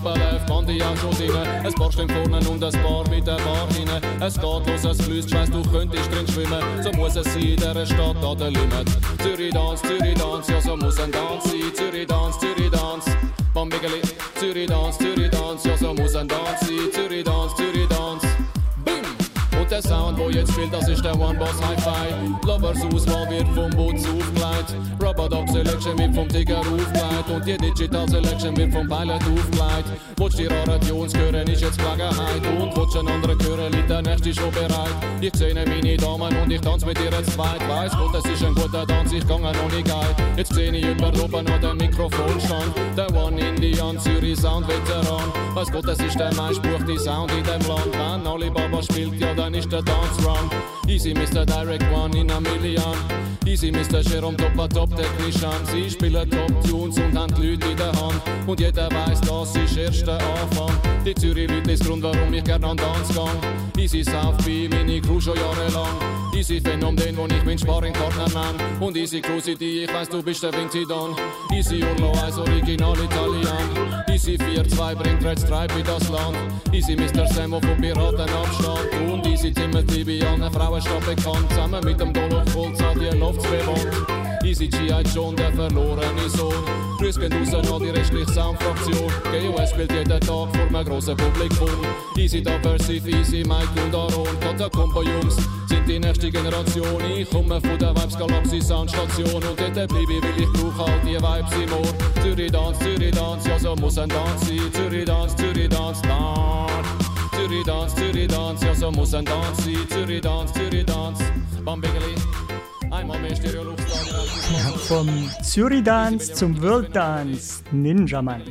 Doppelt, man die auch schon drinnen. Ein paar stehen vorne und ein paar mit der Bar hinein. Es geht los, es fließt, weißt du könntest drin schwimmen. So muss es sein, der Stadt an der Limit. Zürich Dance, Zürich Dance, ja so muss ein Dance sein. Zürich Dance, Zürich Dance. Bambigeli, Zürich Dance, Zürich Dance, ja so muss ein Dance sein. Zürich Dance, Zürich Dance. Der Sound, wo jetzt spielt, das ist der One Boss Hi-Fi. Lovers Auswahl wird vom Boots aufgelegt. Rubber Dog Selection wird vom Tiger aufgelegt. Und die Digital Selection wird vom Pilot aufgelegt. Willst die Radions hören, ist jetzt Gelegenheit. Und willst einen anderen hören, liegt der nächste schon bereit. Ich sehe meine Damen und ich tanze mit ihr zweit. Weiss Gott, es ist ein guter Tanz, ich gang noch nicht geil. Jetzt sehe ich über oben dem Mikrofon stand. Der One Indian Zürich Sound Veteran. Weiss Gott, es ist der meistbuchte Sound in dem Land. Wenn Alibaba spielt, ja dann ist der Dance Run. Easy Mr. Direct One in a Million. Easy Mr. Jerome Topper Top Technician. Sie spielen Top Tunes und haben die Leute in der Hand. Und jeder weiß, das ist erst Anfang. Die Zürich Leute ist Grund, warum ich gerne an Dance gang. Easy South B, meine Crew schon jahrelang. Easy Phänomen, wo ich meinen Sparringpartner nenn. Und Easy Crew City, ich weiß, du bist der Vinci Don. Easy Urlo als Original Italian. Easy 4-2 bringt Red Stripe in das Land. Easy Mr. Samo von Piratenabstand. Und Easy Timothy bei allen Frauen steht bekannt. Zusammen mit dem Dolo Volz an die Lofts bewohnt. Easy G.I. John, der verlorene Sohn. Grüß gehen raus an die restliche Soundfraktion. GOS spielt jeden Tag vor einem grossen Publikum. Easy Diversive, Easy Mike und Aaron. Katakombo Jungs sind die nächste Generation. Ich komme von der Vibes Galaxy Soundstation. Und dort bleibe ich, weil ich brauche all die Vibes im Ohr. Zürich Dance, Zürich Dance, ja so muss ein Dance sein. Zürich Dance, Zürich Dance, Dance. Zürich Dance, Zürich Dance, ja so muss ein Dance sein. Zürich Dance, Zürich Dance, Bambigeli. Ja, vom Zürich Dance zum World Dance, Ninja Man.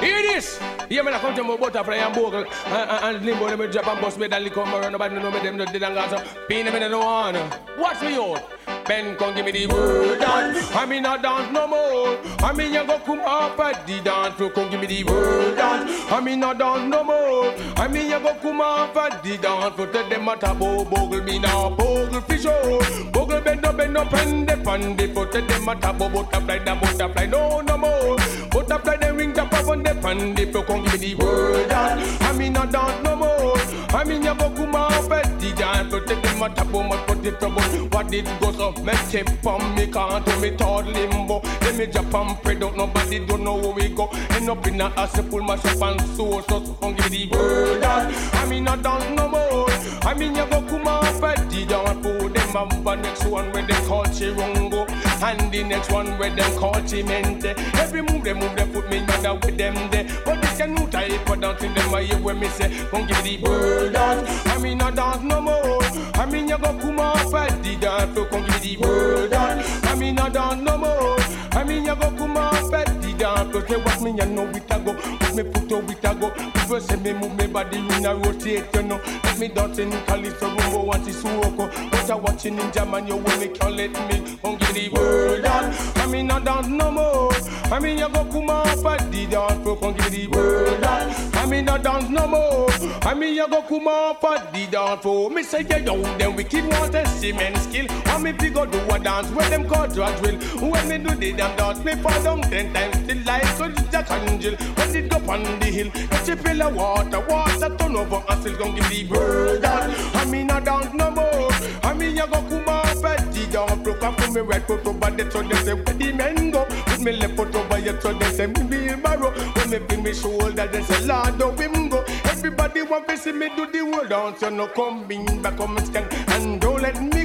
Hear this! Yeah, man, I come to my butterfly and bogle and, and, and limbo them with drop and bust me that liquor around nobody know me them no did and got so pin them in the one. Watch me out. Ben come give me the word dance. I mean not dance no more. I mean you go come up at the dance floor. Come give me the word dance. I mean not dance no more. I mean you go come up at the dance floor. Tell them a bow bogle me now bogle fish oh. Bogle bend up bend up and the pan the foot. Tell them at a bow butterfly the butterfly no no more. Butterfly the wing jump up on the pan the floor. Come give me the word dance. I mean not dance no more. I mean you go come up at the floor. Tell them at a bow but put it trouble. What did go so? Me tip on me can't do me third limbo. Let me jump and pray don't nobody don't know where we go. End up in a ass pull my shop and so so so come give the word dance. I mean not dance no more. I mean you go come up at the dance floor. Them have a next one where they call Chirungo. And the next one where them call Chimente. Every move they move they put me under with them there. But this can new type for dancing them I hear when me say come give the word dance. I mean not dance no more. I mean you go come up at the dance floor. Come give the word dance. I mean not dance no more. I mean you go come up at dance floor. Say what me you know it a go. What me put out it a go. People say me move me body in a rotate you know. Let me dance in Calypso rumbo want to suoko. But I watching Ninjaman you when me can't let me. Give me the word dance. I mean not dance no more. I mean you go come up at the dance floor. Give me the word dance. I mean not dance no more. I mean you go come up at the dance floor. Me say yeah yo them wicked want a cement skill. Want me fi go do a dance where them call drag drill. When me do the damn dance, me fall down ten times still like a Jack Angel. When it go on the hill, catch a of water, water turn over and still gon' give the dance. I mean I dance no more. I mean you go come up at the dance floor. Come from me right foot over the so they say where the men go. Put me left foot over here so they say me be barrow. When me bring me shoulder they say Lord do him go. Everybody want to see me do the world dance. You know come in back come and stand and don't let me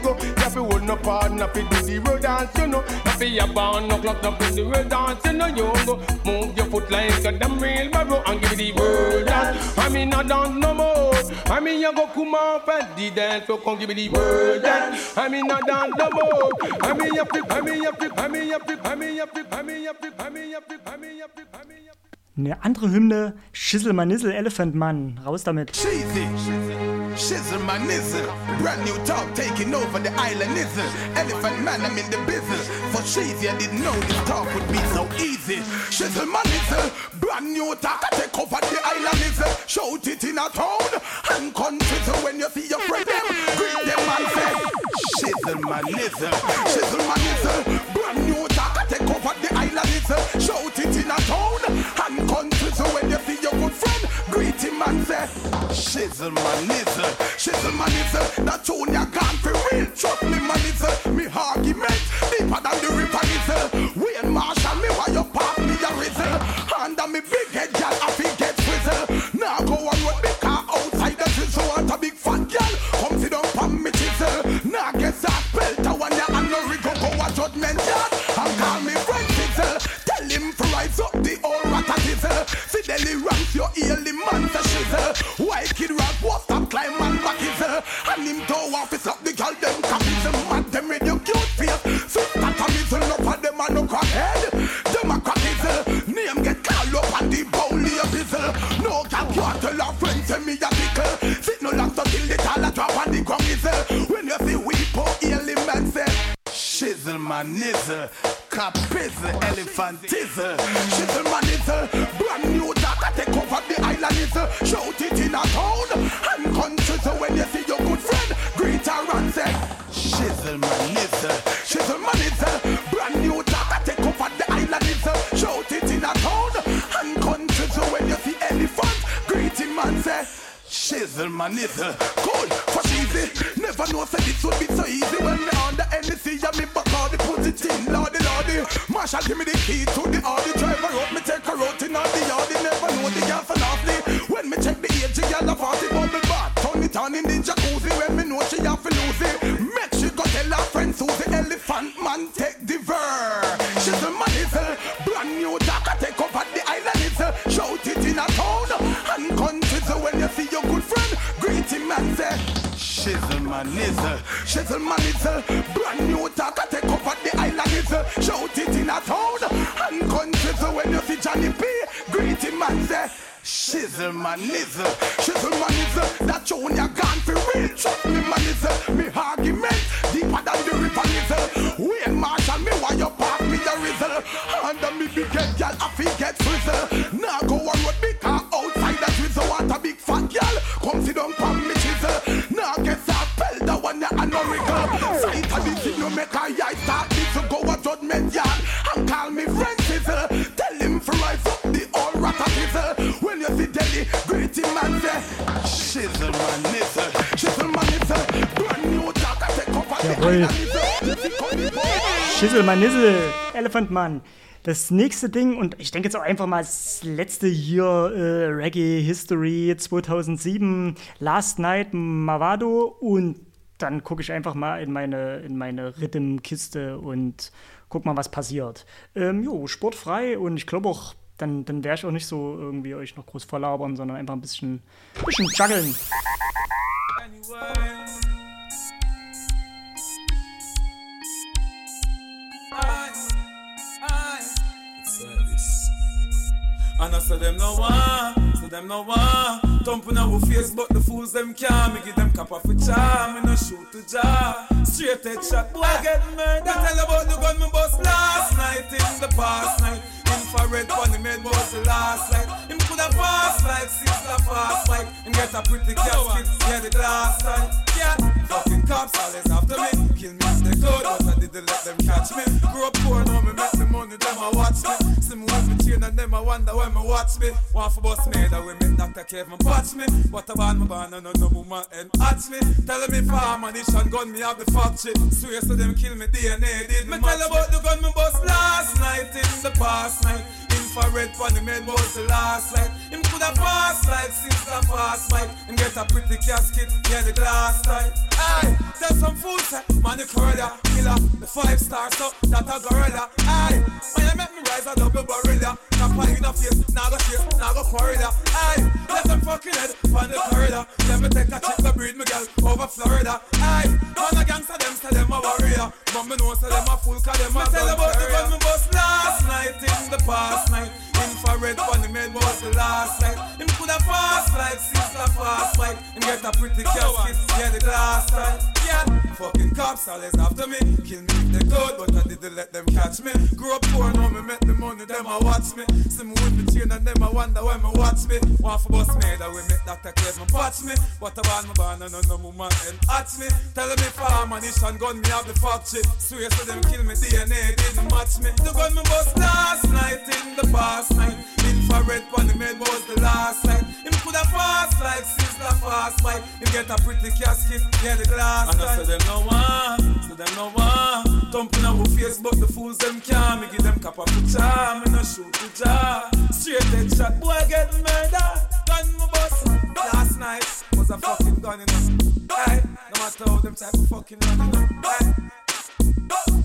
If hold no partner, if you do road dance, you know. If you a born no clock, no the road dance, you know you go. Move your foot like a damn real barrow and give me the word dance. I mean not dance no more. I mean you go come up at the dance, so come give me the word dance. I mean not dance no more. I mean you pick, I mean you pick, I mean you pick, I mean you pick, I mean you pick, I mean you pick, I mean you pick, I mean you pick. Eine andere Hymne, Schissel Manissel Elephant Man. Raus damit. Cheesy. Shizzle my. Brand new talk taking over the island nizzle. Elephant man, I'm in the business. For cheesy, I didn't know this talk would be so easy. Shizzle my. Brand new talk, I take over the island nizzle. Shout it in a town and country. So when you see your friend, them, greet them and say, Shizzle my nizzle. Shizzle. Brand new talk, I take over the island nizzle. Shout it in a town country. So when you see your good friend, greet him and say, Shizzle my nizzle. Shizzle my nizzle. That tune you gone for real. Trust me, my nizzle. Me argument deeper than the river nizzle. Wayne Marshall, me why you pass me a rizzle. Under me big head, girl, I feel get frizzle. Now go on road, me car outside the drizzle. Want a big fat Fidelity ramps your early man to shizzle. White kid rap, what's up, climb and back hizzle. And him toe office up the girl, them capital. Mad them with your cute face. Sister Tamizzle, no for them and no crackhead. Them a crack hizzle. Name get called up and the bowly a pizzle. No gal can't tell a friend, tell me a tickle. Sit no so till the tall a drop on the ground hizzle. When you see we poor early man say, Shizzle my nizzle, elephant tizzle. Shizzle my nizzle, brand new dog I take over the island nizzle. Uh, shout it in a town and country so when you see your good friend, greet her and say, Shizzle my nizzle, uh, shizzle my nizzle, uh, brand new I take over the island nizzle. Shout it in a town and country so when you see elephant, greet him and say, Shizzle my nizzle, cool for cheesy. Never know said this would be so easy when me on the NC and me back all the put it in, lordy lordy. Marshall give me the key to the Audi driver up, me it on in the jacuzzi. When me know she have to lose it, make she go tell her friend Susie elephant man take the verb. She's a man brand new I take over the island is shout it in a town and country. So uh, when you see your good friend, greet him and say. Shizzle man nizzle, shizzle man nizzle Brand new talk I take over the island nizzle Shout it in a town and country So uh, when you see Johnny P, greet him and say Shizzle man nizzle, shizzle man nizzle That tune you gone for real, trust me man nizzle Me argument deeper than the river nizzle Wayne Marshall me why you pass me the rizzle Under me big head girl I feel get frizzle. Now go on road big car outside the drizzle Want a big fat girl, come sit down pon me chisel. Now get that belt, the one you a no wriggle. Sight of the thing you make a eye Jawohl. Schissel Manissel, Elephant Man. Das nächste Ding, und ich denke jetzt auch einfach mal das letzte hier, äh, Reggae History 2007, Last Night Mavado. Und dann gucke ich einfach mal in meine, in meine Rhythm-Kiste und guck mal, was passiert. Ähm, jo, sportfrei und ich glaube auch, dann, dann werde ich auch nicht so irgendwie euch noch groß verlabern, sondern einfach ein bisschen, bisschen juggeln. And I say them no one, say them no one. Thumping our face, but the fools them can't. Me give them cap off a charm, me no shoot to jar. Straight head shot, boy get murdered. Tell about the gun me bust last night in the past night. Infrared funny made was the last light. Him coulda pass like sister fast like. Him get a pretty casket, yeah the glass side. Yeah, fucking cops always after me. Kill me if they could, but I didn't let them catch me. Grew up poor, now me make the money, them a watch me. See me with me chain and them a wonder when me watch me. Want for bust me, that we make Dr. Kevin patch me. What about my band and no woman and hatch me. Tell me farm ammunition gun me have the factory. Swear to them kill me DNA did me. me tell about the gun me bust last night in the past night. Infrared funny made was the last light. Him coulda pass like sister fast Mike. Him get a pretty casket, yeah the glass tight. Aye, tell some fool say, eh, man the corridor killer, the five star so that a gorilla. Aye, when you make me rise a double barilla. Tap a in a face, now go chase, now go corridor. Aye, let them fucking head on the corridor. Let me take a trip to breed me girl over Florida. Aye, man a gangster them say them a warrior. But me know say them a fool cause them a gun about the gun me bust last night in the past night. Infrared Infrared on the med was the last night. Him coulda fast like sister fast like. Him get a pretty casket, yeah the glass time. Yeah, fucking cops always after me. Kill me if they could, but I didn't let them catch me. Grew up poor, now me met the money, them a watch me. See me with me chain and them a wonder when me watch me. Want for bust me that we make Dr. Cave me patch me. But I want my band and no woman and hatch me. Tell me farm ammunition gun me have the factory. Swear to them kill me DNA didn't match me. The gun me bust last night in the past night. Infrared on the med was the last night. Him coulda fast like sister fast bike. Him get a pretty casket, yeah the glass. And I say them no one, say them no one. Thumping our face, but the fools them can't. Me give them cap of the charm, me no shoot the jar. Straight head shot, boy get murder. Gun my bust. Last night was a fucking gun in. Hey, no matter how them type of fucking running. Hey,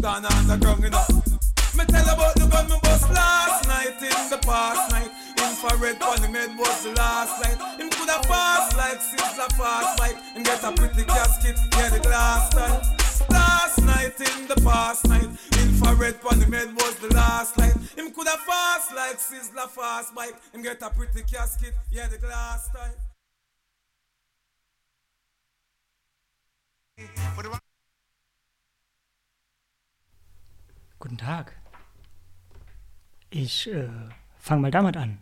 gone on the ground enough. Me tell about the gun me bust last night in the past night. Infrared on the med was the last night. Him coulda fast like Sizzler fast bike. Him get a pretty casket, yeah the glass time. Last night in the past night. Infrared on the med was the last night. Him coulda fast like Sizzler fast bike. Him get a pretty casket, yeah the glass time. Guten Tag. Ich äh, fange mal damit an.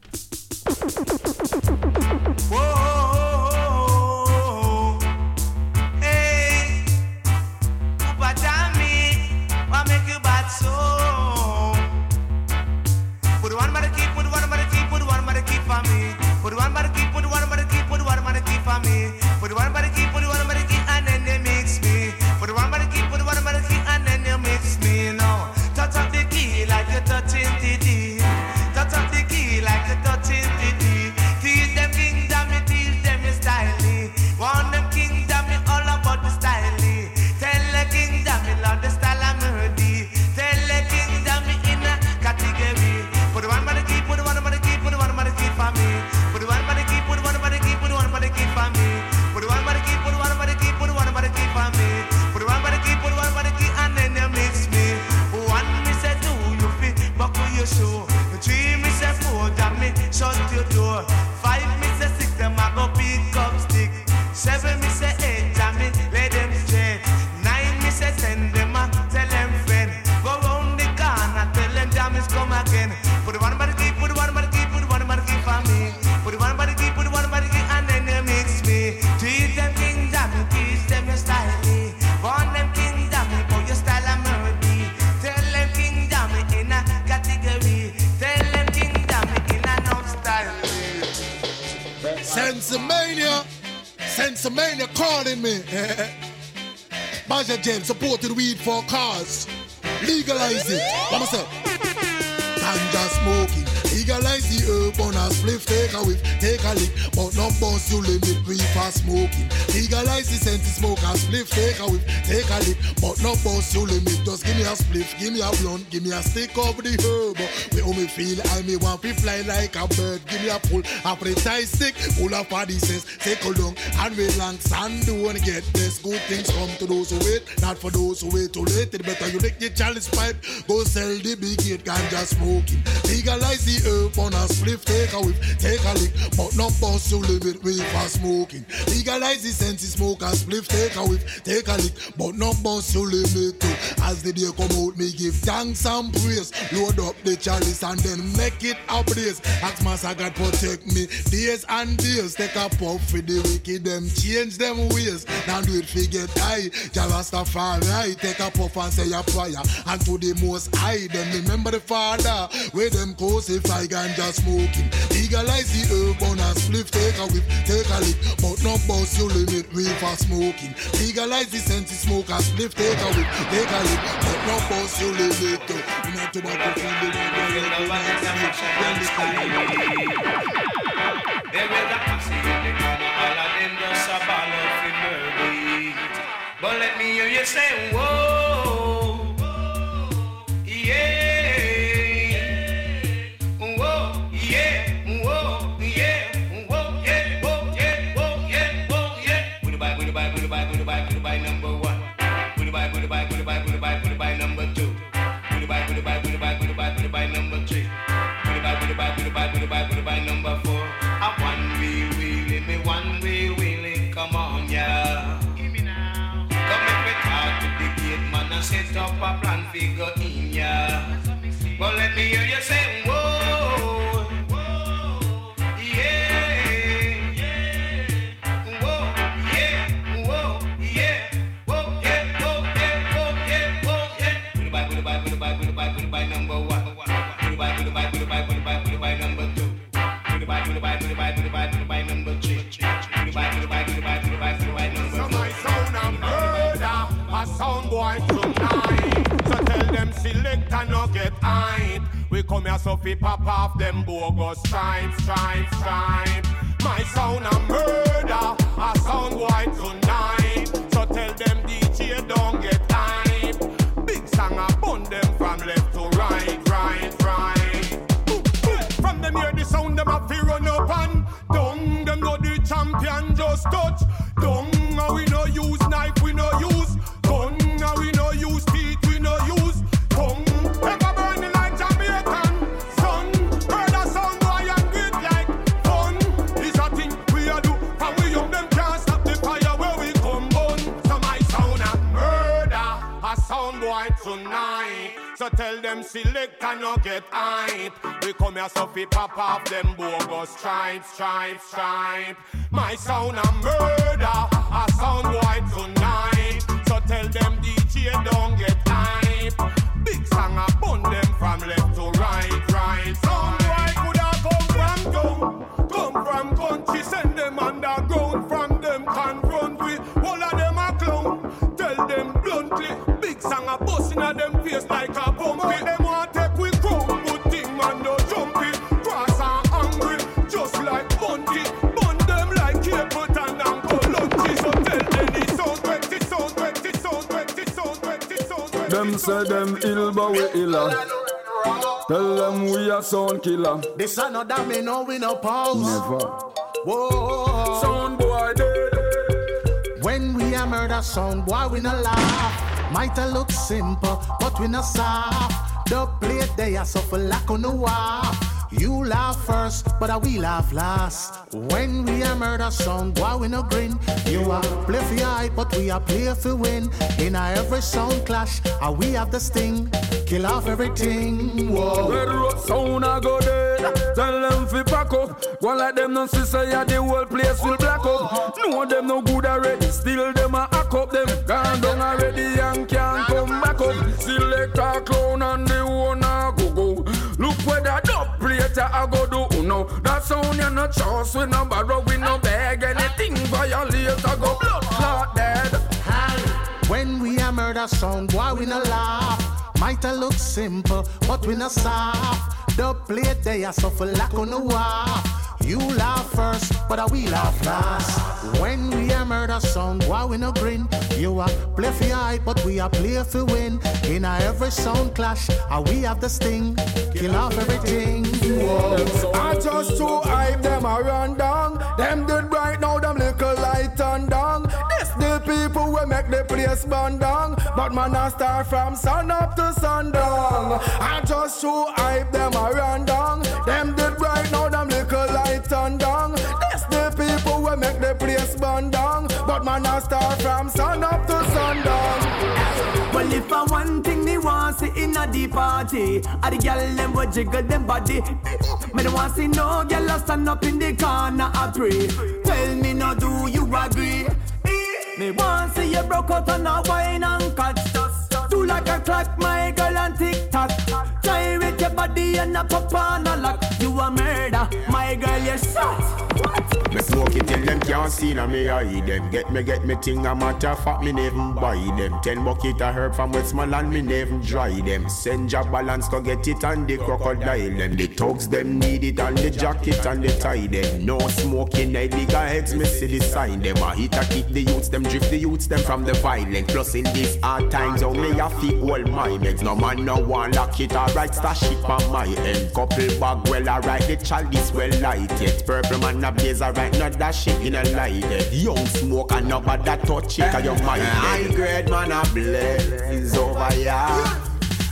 Sensimania, Sensimania calling me. Baja Gen supported weed for cars. Legalize it. I say? Ganja smoking. Legalize the herb on a spliff, take a whiff, take a lick, but no boss you limit we for smoking. Legalize the scent smoke a spliff, take a whiff, take a lick, but no boss you limit. Just give me a spliff, give me a blunt, give me a stick of the herb. We me feel, I me want to fly like a bird. Give me a pull, appetite stick, full of body sense, take a long and relax and do and get this. Good things come to those who wait, not for those who wait too late. It better you lick the chalice pipe, go sell the big gate ganja smoking. Legalize the herb on a spliff, take a whiff, take a lick, but no boss you limit we for smoking. Legalize the sense smoke a spliff, take a whiff, take a lick, but no boss you limit to. As the day come out, me give thanks and praise. Load up the chalice and then make it a blaze. Ask Master God protect me days and days. Take a puff for the wicked, them change them ways. Now do it forget I, Jarastafari. Take a puff and say a prayer. And to the most high, then remember the Father. Where them crucify ganja smoking. Legalize the herb on a spliff, take a whiff, take a lick. But no boss you limit we for smoking. Legalize the sense smoke a spliff, take a whiff, take a lick. But no boss you limit to. You know tobacco feel There is a posse in the corner, all of them just a ball of the murder. But let me hear you say, whoa, yeah, up a plan figure in ya. But let me hear you say, get. We come here so fi pop off them bogus time, time, time. My sound a murder, a sound boy tonight. So tell them DJ don't get hype. Big song a bun them from left to right, right, right. From them hear the sound, them a fi run up and down. Them know the champion just touch down. And we no use knife, we no use them select and no get hype. We come here so fi pop off them bogus stripes, stripes, stripes. My sound a murder, a sound boy tonight. So tell them DJ don't get hype. Big song a bun them from left to right, right. Sound boy coulda come from down, inna them face like a bumpy. Them want take we crown, good thing man no jumpy. Cross and angry, just like Bunty. Bun them like Capleton and Colunty. So tell them it's sound 20, sound 20, sound 20, sound 20, sound 20. Them say them ill, but we iller. Tell them we a sound killer. This another me know we no pause. Never. Whoa. Sound boy dead. When we a murder sound, boy we no laugh. Might a look simple, but we no soft. The plate they are suffer like on the wall. You laugh first, but I we laugh last. When we a murder sound, why we no grin. You a play for but we a play for win. In a every sound clash, a we have the sting. Kill off everything. Whoa. Red road sound a go dead. Tell them fi pack up. One like them no say ya the whole place will black up. No one them no good already. Still them a hack up. Them gone down already and can't come back up. Select a clown and the one plate a go do no. That sound you no trust we no borrow we no beg anything violate a go blood dead. When we a murder sound, boy we no laugh. Might a look simple, but we no soft. The plate they are suffer like on the wall. You laugh first, but I we laugh last. When we a murder sound, why we no grin? You a play for hype, but we a play for win. In a every sound clash, a we have the sting. Kill off everything. Whoa. I just to hype them a run down. Them did right now, them little light and down. This the people we make the place burn down. But man, I start from sun up to sundown. I just to hype them a run down. Them did right now, them little light and down. This the people we make the place burn down. But man, I start from sun up to sundown. Well, if I one thing me want see in a deep party, a the gyal them will jiggle them body. Me don't want see no gyal a stand up in the corner a pray. Tell me now, do you agree? Me want see you broke out on a wine and catch. Do like a clock, my girl, and tick tock. Gyrate your body and a pop on a lock. You a murder, my girl, you shot. Me smoke it till them can't see na me eye them. Get me, get me thing a matter fact me never buy them. Ten bucket of herb from West Westmoreland me never dry them. Send job balance to get it and the crocodile them. The thugs them need it and the jacket and the tie them. No smoking illegal heads me see the sign them. I hit a keep the youths them drift the youths them from the violent. Plus in these hard times how me a fi hold my meds. No man no one lock it alright stash it on my end. Couple bag well alright the chalice well light yet. Purple man a blaze alright not dash it in a light it. Young smoke and no bad that touch it cause your mind High grade man a blaze over ya.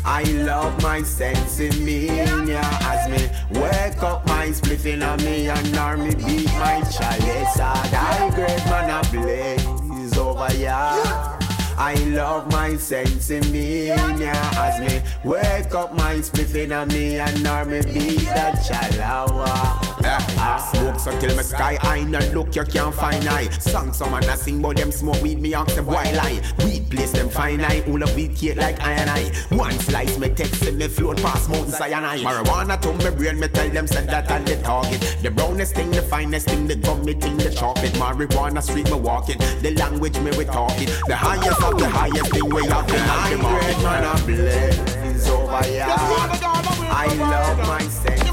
I love my sense in me, yeah. As me wake up, my spliffing on me and army beat my chalice. High grade man a blaze over ya. I love my sense in me, yeah. As me wake up my spliff in me and nor me beat that chalawa. I smoke so till my sky I not look you can't find I. Song someone I sing but them smoke weed me ask them why lie. Weed place them fine I. All of weed cake like I and I. One slice me text and me float past Mount Sinai. Marijuana to me brain me tell them said that I the target. The brownest thing, the finest thing, the gummy thing, the chocolate. Marijuana street me walking. The language me we talking. The highest of the highest thing we have the high grade man a blaze over here I love my sense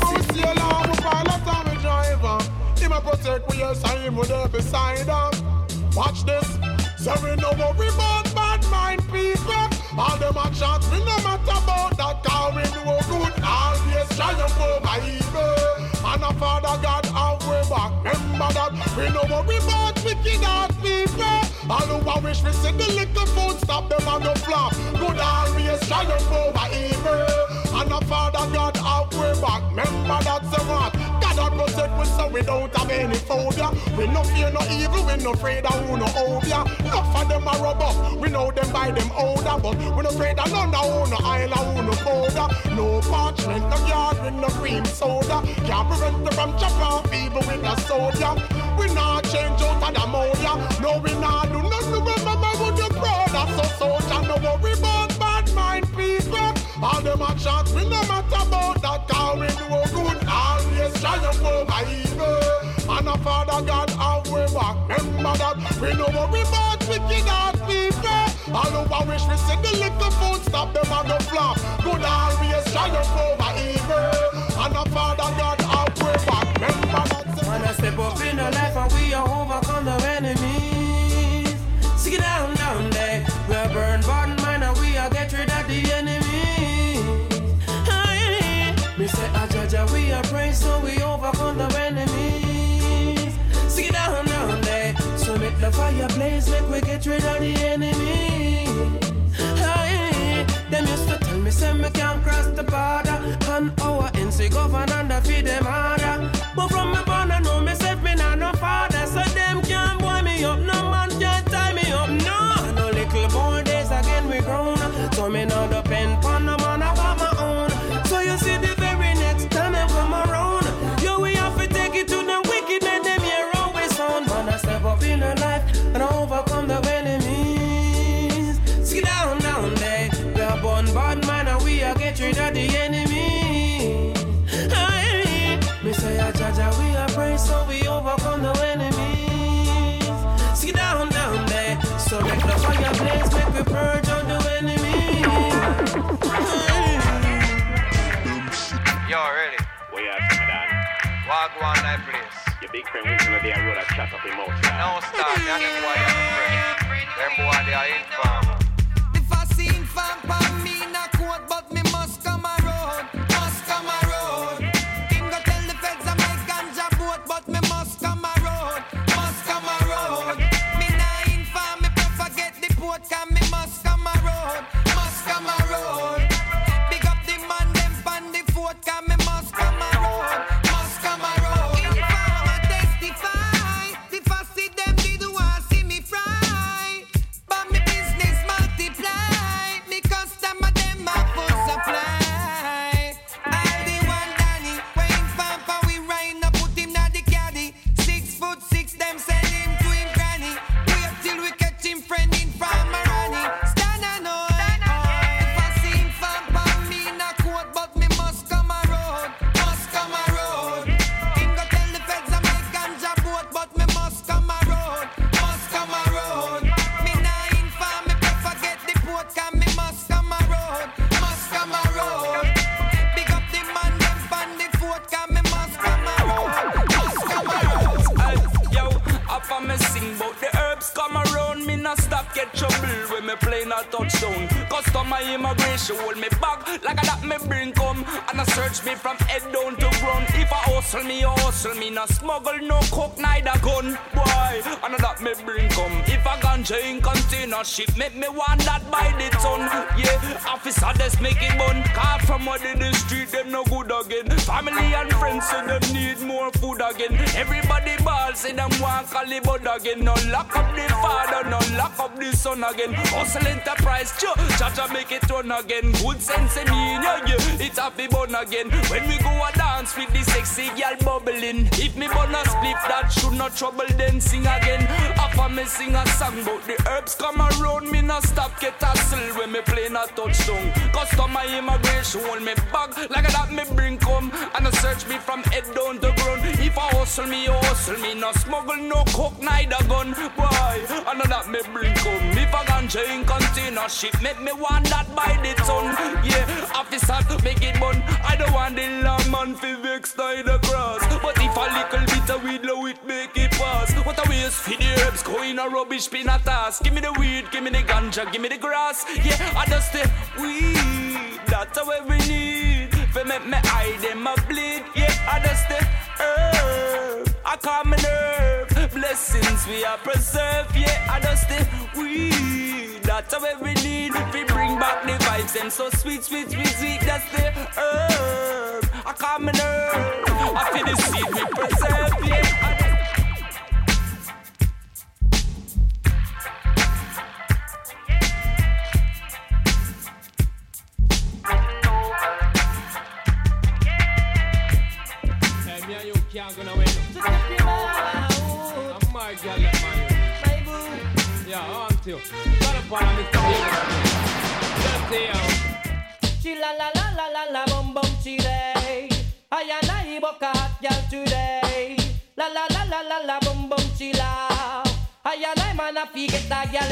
him a protect we yes and him there beside them. Watch this. So we no worry about bad mind people. All them a chat, we no matter about that. Cause we do good, always triumph over evil. And a Father God have we back. Remember that we no worry about wicked heart people. All who a wish we see the little food stop them on the flop. Good always triumph over evil. And a Father God have we back. Remember that say what? God a protect we so we don't have any phobia. We no fear no evil, we no afraid of who no obeah. Enough of them a rub up, we know them by them older, but we no afraid of none of who no aisle or who no powder. No parchment, no yard with no cream soda. Can't prevent them from chop off people with a soldier. We not change out of the modia. No, we evil. And a Father God have we back. Remember that we no worry about wicked heart people. All a wish we see the little food stop them on the flop. Good always triumph over evil. And a Father God have we back. Remember that. When I step up in the life and we are overcome the enemies. Sing it down, down there. The fire blaze, make we get rid of the enemy. Aye. Them used to tell me, say me can't cross the border. And our NC govern and I feed them harder. But from me Walk one night, please. Your big friend went to the road and chat up him out. No stop, me and them boy they are friends. Them boy they are. Ship, make me want that by the ton. Yeah, officer, make it bun. Car from out in the street, them no good again. Family and friends say them need more food again. Everybody ball say them want Calibut again. No lock up the father, no lock up the son again. Hustle enterprise, cha cha make it run again. Good sense in me, yeah, yeah. It's happy bun again. When we go the sexy girl bubbling. If me bun a split, that should not trouble then sing again. After me sing a song, but the herbs come around me, not stop get hustle when me play a touchdown. Custom my immigration hold me back like that me bring come and I search me from head down to ground. If I hustle me, you hustle me, no smuggle, no coke, neither gun. Boy, and that me bring come. If I ganja in container make me want that by the ton. Yeah, officer, make it bun. I don't want the long man fi vex the cross. But if a little bit of weed low, it make it pass. What a waste for the herbs, go in a rubbish bin a task. Give me the weed, give me the ganja, give me the grass. Yeah, I just say weed, that's what we need. For make me eye them a bleed. Yeah, I just say herb, I call my nerve. Blessings we are preserved, Yeah, I just say weed, that's what we need. We bring back the vibes, them so sweet, sweet, sweet, sweet. That's the herb, I calm my nerve. I feel the seed we preserve. La la la la la la bum bum chile. I and I book a hot girl today. La la la la la la bum bum chila. I and I man a fi get that girl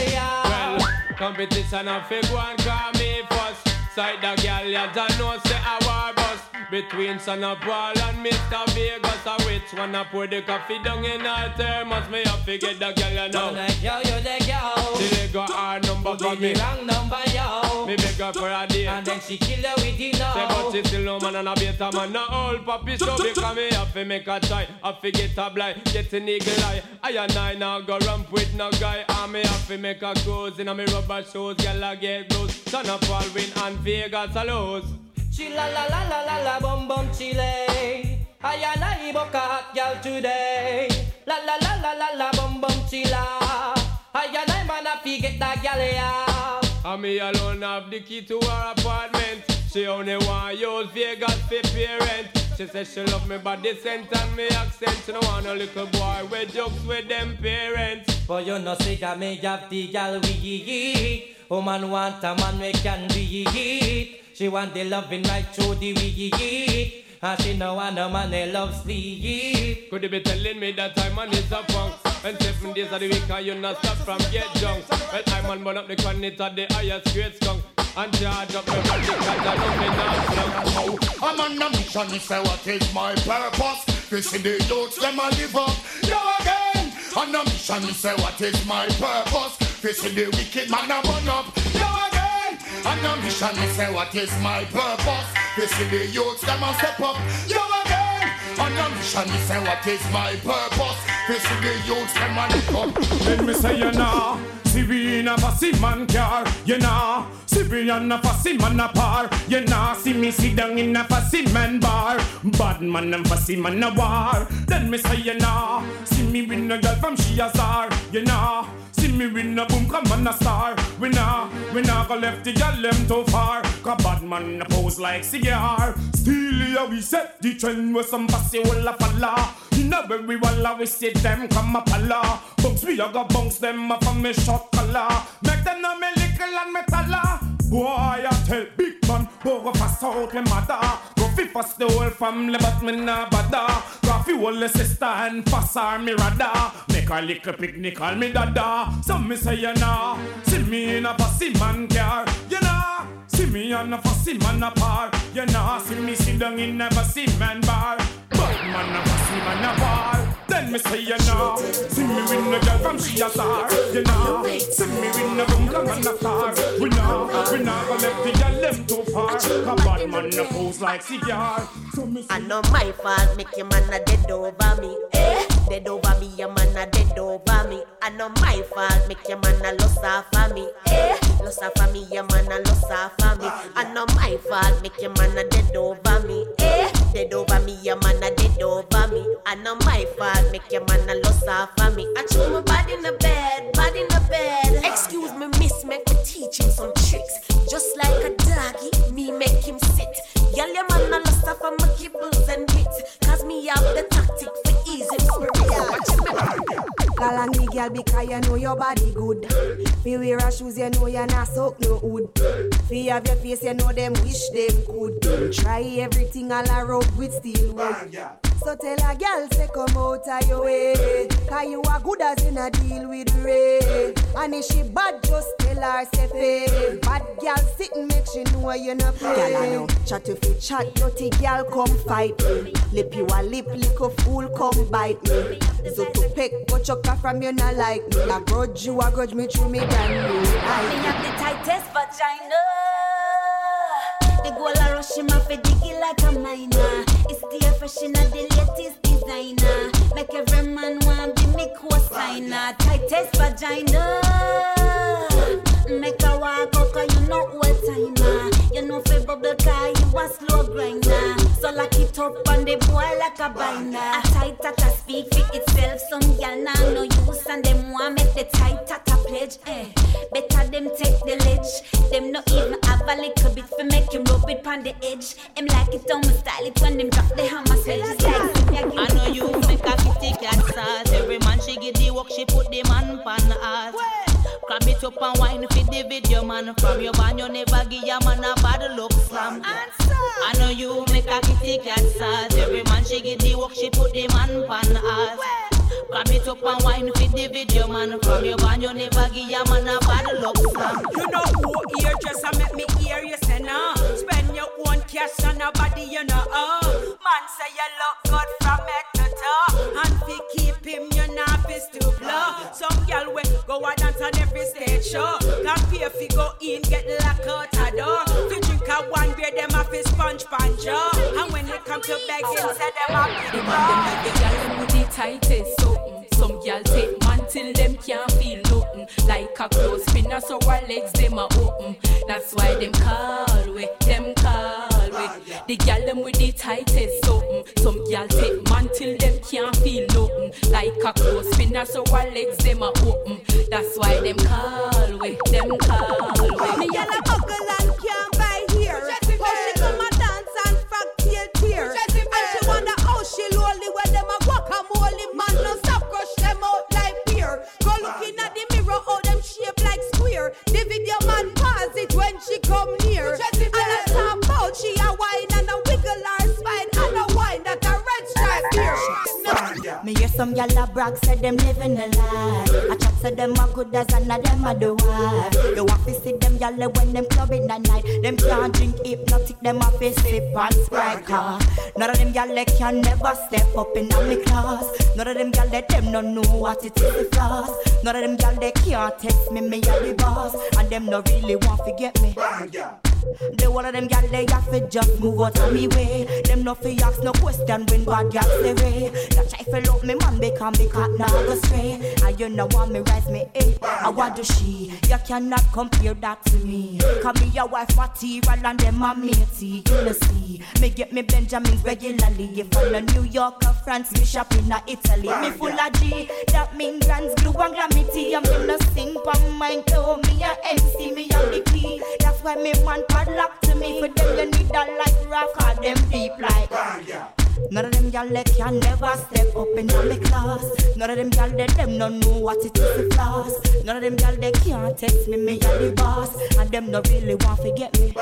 Well, competition a fi go and call me first. Side the girl, you don't know say a war bus Between Sean Paul and Mr. Vegas A which one a pour the coffee down in her thermos Me have to get the girl you know. You the girl, you the girl. Till they got her number for Give me the wrong number, yo. Me beg her for a date. And then she kill her with the Say but she still no man and a better man. No old puppy so because me have to make a try. Have to get a blind, get an eagle eye. I and I now go ramp with no guy. And me have to make a cruise in a me rubber shoes. Girl I get blues Sean Paul win and Vegas a lose She la la la la la bum bum chile. I and I book a hot girl today. La la la la la la bum bum chila. I and I man a fi get that girl ya. And me alone have the key to her apartment She only want use Vegas for parent She say she love me body scent and me accent She don't want a little boy with jokes with them parents But you know say that me have the girl we eat. Woman want a man we can be She want the loving right through the we eat. And she no want a man they love sleep. Could you be telling me that I'm on is a punk And seven days of the week and you not stop from get drunk Well I'm on burn up the connect of the highest grade skunk And charge up my body cause I me not slunk I'm on a mission, say what is my purpose. This is the youths, them a live up. Yo again. On a mission, say what is my purpose. This is the wicked man a run up. Yo again. On a mission, me say what is my purpose. This is the youths, them a step up. Yo again. On a mission, me say what is my purpose. This is the youths, them a live up. Let me say you know See we in a fussy man car You know See we in a fussy man a par You know See me sit down in a fussy man bar Bad man and fussy man a war Then me say you know See me win a girl from star You know Me win a boom come on a star. We nah We nah go left the girl them too far. Cause bad man a pose like cigar Still here we set the trend With some fussy will a follow In a very walla we see them come a pala Bunks we a go bunks them up from me shot collar. Make them know me little and me talla. Boy I tell big man Go fast out me mother Go fi the whole family but me nah bother. Go fi whole sister and pass her me radar Make a little picnic call me dada. Some me say you know See me in a fussy man car. You know See me on a fussy man a par. You know see me sit down in a fussy man bar. But man a fussy man a bar Then me say you know, see me with no girl from she a star. You know, see me with no boom come and a star. We know, we know go left the girl them too far. A bad man no pose like cigar. So me I know my fault, make your man a dead over me. Eh? Dead over me, your man a dead over me. I know my fault, make your man a loss off of me. Eh? Loss off of me, your man a loss off of me. I know my fault, make your man a dead over me. Eh? Dead over me, your man a dead over me. I know my fault, make your man a loss off of me. I threw my body in the bed, body in the bed. Excuse me, miss, make me teach him some tricks. Just like a doggy, me make him sit. Girl, your man a lost girl, because you know your body good. Fi wear a shoes, you know you not soak no wood. Fi have your face, you know them wish them could. Try everything all around with steel wood. So tell a girl say come out of your way. Cause you are good as in a deal with Ray. And if she bad just tell her say pay Bad girl sitting make she know you no play. Girl I know. Chat if you chat dirty girl come fight me. Lip you a lip lick a fool come bite me. So to peck go chucker from you not like me. I grudge you I grudge me through me me Me I have the tightest vagina. The rush him off a diggy like a miner. It's still fresh in a the latest designer. Make every man want be me co-signer. Tightest vagina. Make her walk out 'cause you know what timer. Uh. You know fi bubble car you a slow grinder. So lock it up on the boy like a binder. A tight at speak for itself. Some gal nah no use and them want make the tight at pledge. Eh. Better them take the ledge. Them no even have a little bit for make him rub it on the edge. Him like it on my style it when them drop the hammer sledge. Like I know you make a kitty cat sauce. Every man she get the work, she put the man pan the ass. Grab it up and wine for the video man. From your band, you never give your man a bad look slam. I know you make a kitty cat sauce. Every man she get the work, she put the man pan ass. Grab it up and wine for the video man. From your band, you never give your man a bad look slam. You know who ear just a make me hear you say no. Spend your own cash on a body, you know. Oh, man say you look good from head to toe, and fi keep him, you know, fi to blow. Some girl we go a dance on every stage show. Can pay fi go in, get locked out a door. Fi drink a one beer, them a fi sponge panjo. And when it come to begging, say them a The big man them like the girl with the tightest something. Some girl take till them can't feel nothing. Like a clothes spinner, so our legs them are open. That's why them call we, them call we. The girl them with the tightest something. Some girl take man till them can't feel nothing. Like a clothes spinner, so our legs them are open. That's why them call we, them call we. Me and a buckle and can't buy here. How she come a dance and frog tail tear. And she wonder how she lowly when them a guacamole man no looking at the mirror how them shape like square. The video man pause it when she come near. And I talk about she a wine and a wiggle her spine and a wine that a red stripe here. Me hear some gyal a brag say them living a lie. I chat say them a good as and a them a the wife. You want to see them gyal when them club in the night. Them can't drink Hpnotiq, them a fi sip and sprite car. None of them gyal can never step up in a me class. None of them gyal them no know what it is to floss. None of them gyal they can't text me, me a the boss, and them no really want to get me. The one of them gyal they have to just move out of me way. Them no fi ask no question when bad gyal say way. That try fi love me man become me cat now go stray. And you know want me rise me eh. I want to she. You cannot compare that to me. Cause me your wife material and them a matey. You know see. Me get me Benjamins regularly. If I'm a New York or France, me shopping a Italy. Me full of G. That mean grands glue and glamity. I'm in the sing pon mine too. Me a MC, me a the key. That's why me man padlock to me. For them you need a like rock or them deep like. None of them they can never step up in my class. None of them gyal they them no know what it is to floss. None of them gyal they can't text me, me a the boss, and them no really want to get me.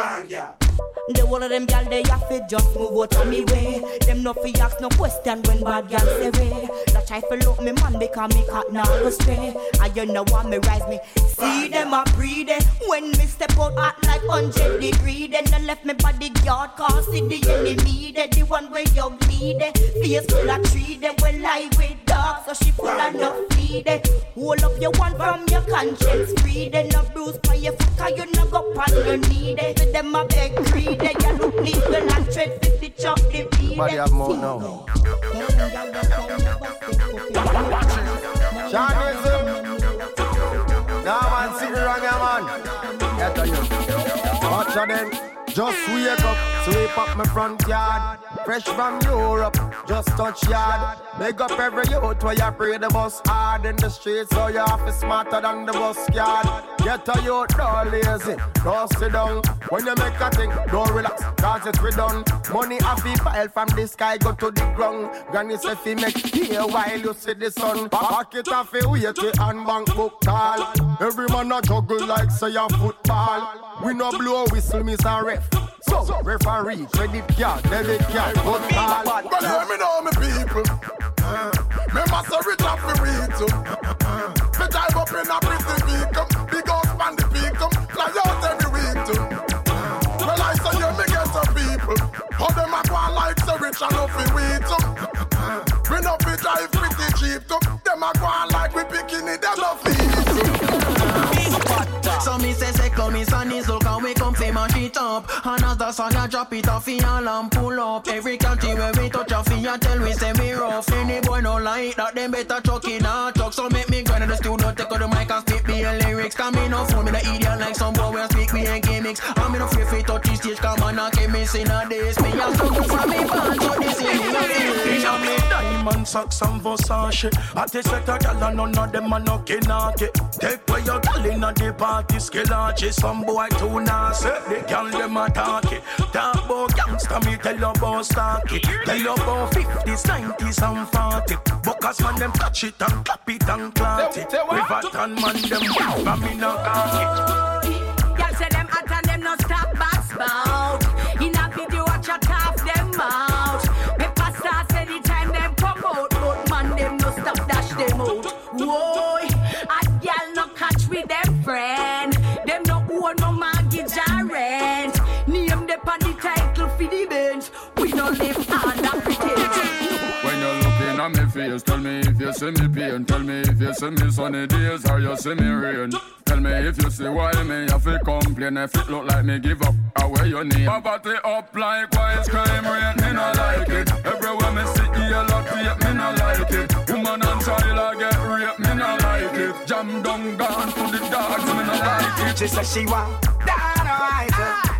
The whole of them gal they have to just move out of me way. Them no fi ask no question when bad gal say way. That try fi look me man because me cat now go stray. And you know want me rise me. See them a breathe when me step out hot like hundred degree. Then they left me body guard cause see the enemy. They the one where you bleed. Face full of tree. They will lie with dog so she full of no feed. Hold up your one from your conscience free. Your foot 'cause you no go on your knee. With them a beg greed. They you look legal and tread fit the chop the beat. Body have more now. Shawnism. Nah, man, sitting wrong, yeah, man. Yeah, tell you. Watch them. Just wake up, sweep up my front yard. Fresh from Europe, just touch yard. Make up every youth where you pray the bus hard in the streets, so you have to smarter than the bus yard. Get a youth, don't lazy, don't sit down. When you make a thing, don't relax, cause it's redone. Money have to pile from the sky, go to the ground. Granny say fi make here while you see the sun. Pocket off fi wait and bank book tall. Every man a juggle like say a football. We no blow whistle, miss a ref. So, referee, credit card, debit card, good call. Well, let me know, me people. Uh, me must have rich off the weed too. Uh, me drive up in a pretty vehicle, big house on the vehicle, fly out every week too. Uh, well, I say you me get some people. How them a go like so rich and off the weed too. Uh, we no fi drive pretty cheap too. Them a go like we picking it, them no feed So me say say come is and is up. And as the sun a drop it off fi all and pull up. Every country where we touch a fi a tell we say we rough. Any boy no like that them better chuck in a truck So make me go in the studio take out the mic and spit me a lyrics. Cause me no fool me no idiot like some boy where speak me a gimmicks. And me no fear fi touch the stage cause man a chemist in a days. Me a struggle from me band so this is me diamond socks and Versace. I take set a gal and none of them a no kinaki Take away your gal inna the party skillachi Some boy too nasty The gal them a talky. Talk about gangsta me tell you about stocky. Tell you about 50s, 90s and 40 Buckers man them touch it and clap it and clot it. Rivat and man them but me no cocky. Y'all say them hot and them no stop back spout. In a video, watch a top them out. Whoa, a gal no catch with them friend. Them no own no mortgage or rent. Name them on the title for the bench. We no live under pretend. When you're looking at me face, tell me if you see me pain. Tell me if you see me sunny days or you see me rain. Tell me if you see why me have to complain. If it look like me give up, away your name. Poverty up like wise crime rate, me no like it. Everywhere me see yellow tape, me no like it. Woman and child I me it. Jam down, gone to the dogs, me no like it. She say she want dynamite,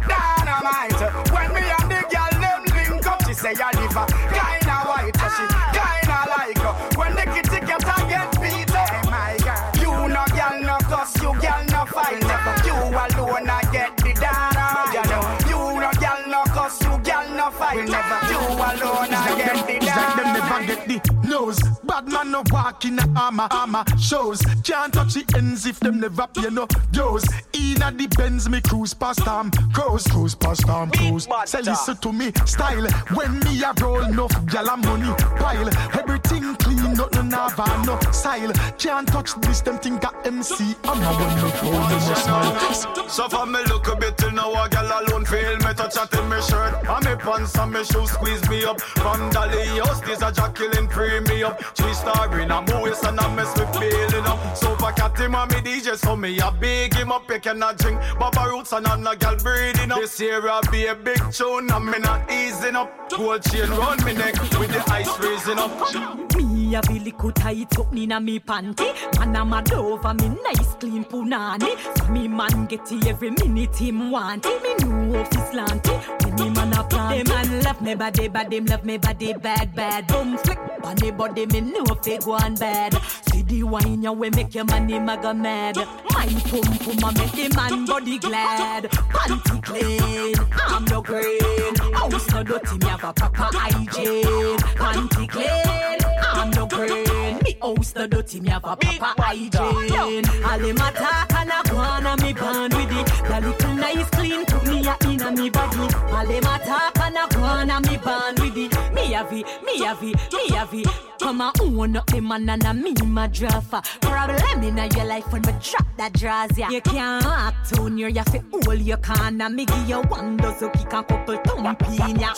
dynamite. When me and the girl them link up, she say I live a kinda white, she kinda like her. When the kitty cat get beat up, hey my God, you no girl no cuss, you girl no fight. You alone a get the dynamite. You no girl no cuss, you girl no fight. You alone a get the It's like them never dynamite. get the nose. Bad man no walk in a armor, armor shows. Can't touch the ends if them never pay no dues. Inna the Benz me cruise past them, cruise, cruise past them, cruise. Say listen to me style. When me a roll enough, gyal a money pile. Everything clean, nothing have a no style. Can't touch this, them think a MC. I'm not when me roll, me must smile. So for me look a bit till now a gal alone feel me touch at in me shirt And me pants and me shoes squeeze me up From Dolly House this a Jacqueline free me up. Three star in a movies and I mess with feeling up. So for cat him me DJ so me a big him up. You cannot drink Baba Roots and I'm a gal breathing up. This year a be a big tune and me not easing up. Gold chain round me neck with the ice raising up Me a be little tight up inna me panty. Man a mad over me nice clean punani. So me man get it every minute him want it. Me know if it's slanty. When me man a plant. Them man love me body, but them love me body bad, bad. Boom flick, bunny body me know if they go on bad. See the wine ya we make your money maga mad. My pum pum a make the man body glad. Panty clean, I'm no green. House no dirty, me have a proper hygiene. Panty clean, I'm no green. Me house the dirty, me have a proper hygiene. All them attack and a go on me born with it. The little nice clean put me a in a me body. All them attack and a go on me born with it. Me have it, me have it, me have it. Come on, own up the man and a me my draffer. Problem in your life when me drop that draws ya. You can't act on your, you fi hold your and me give you one dozen kick a couple thump in ya.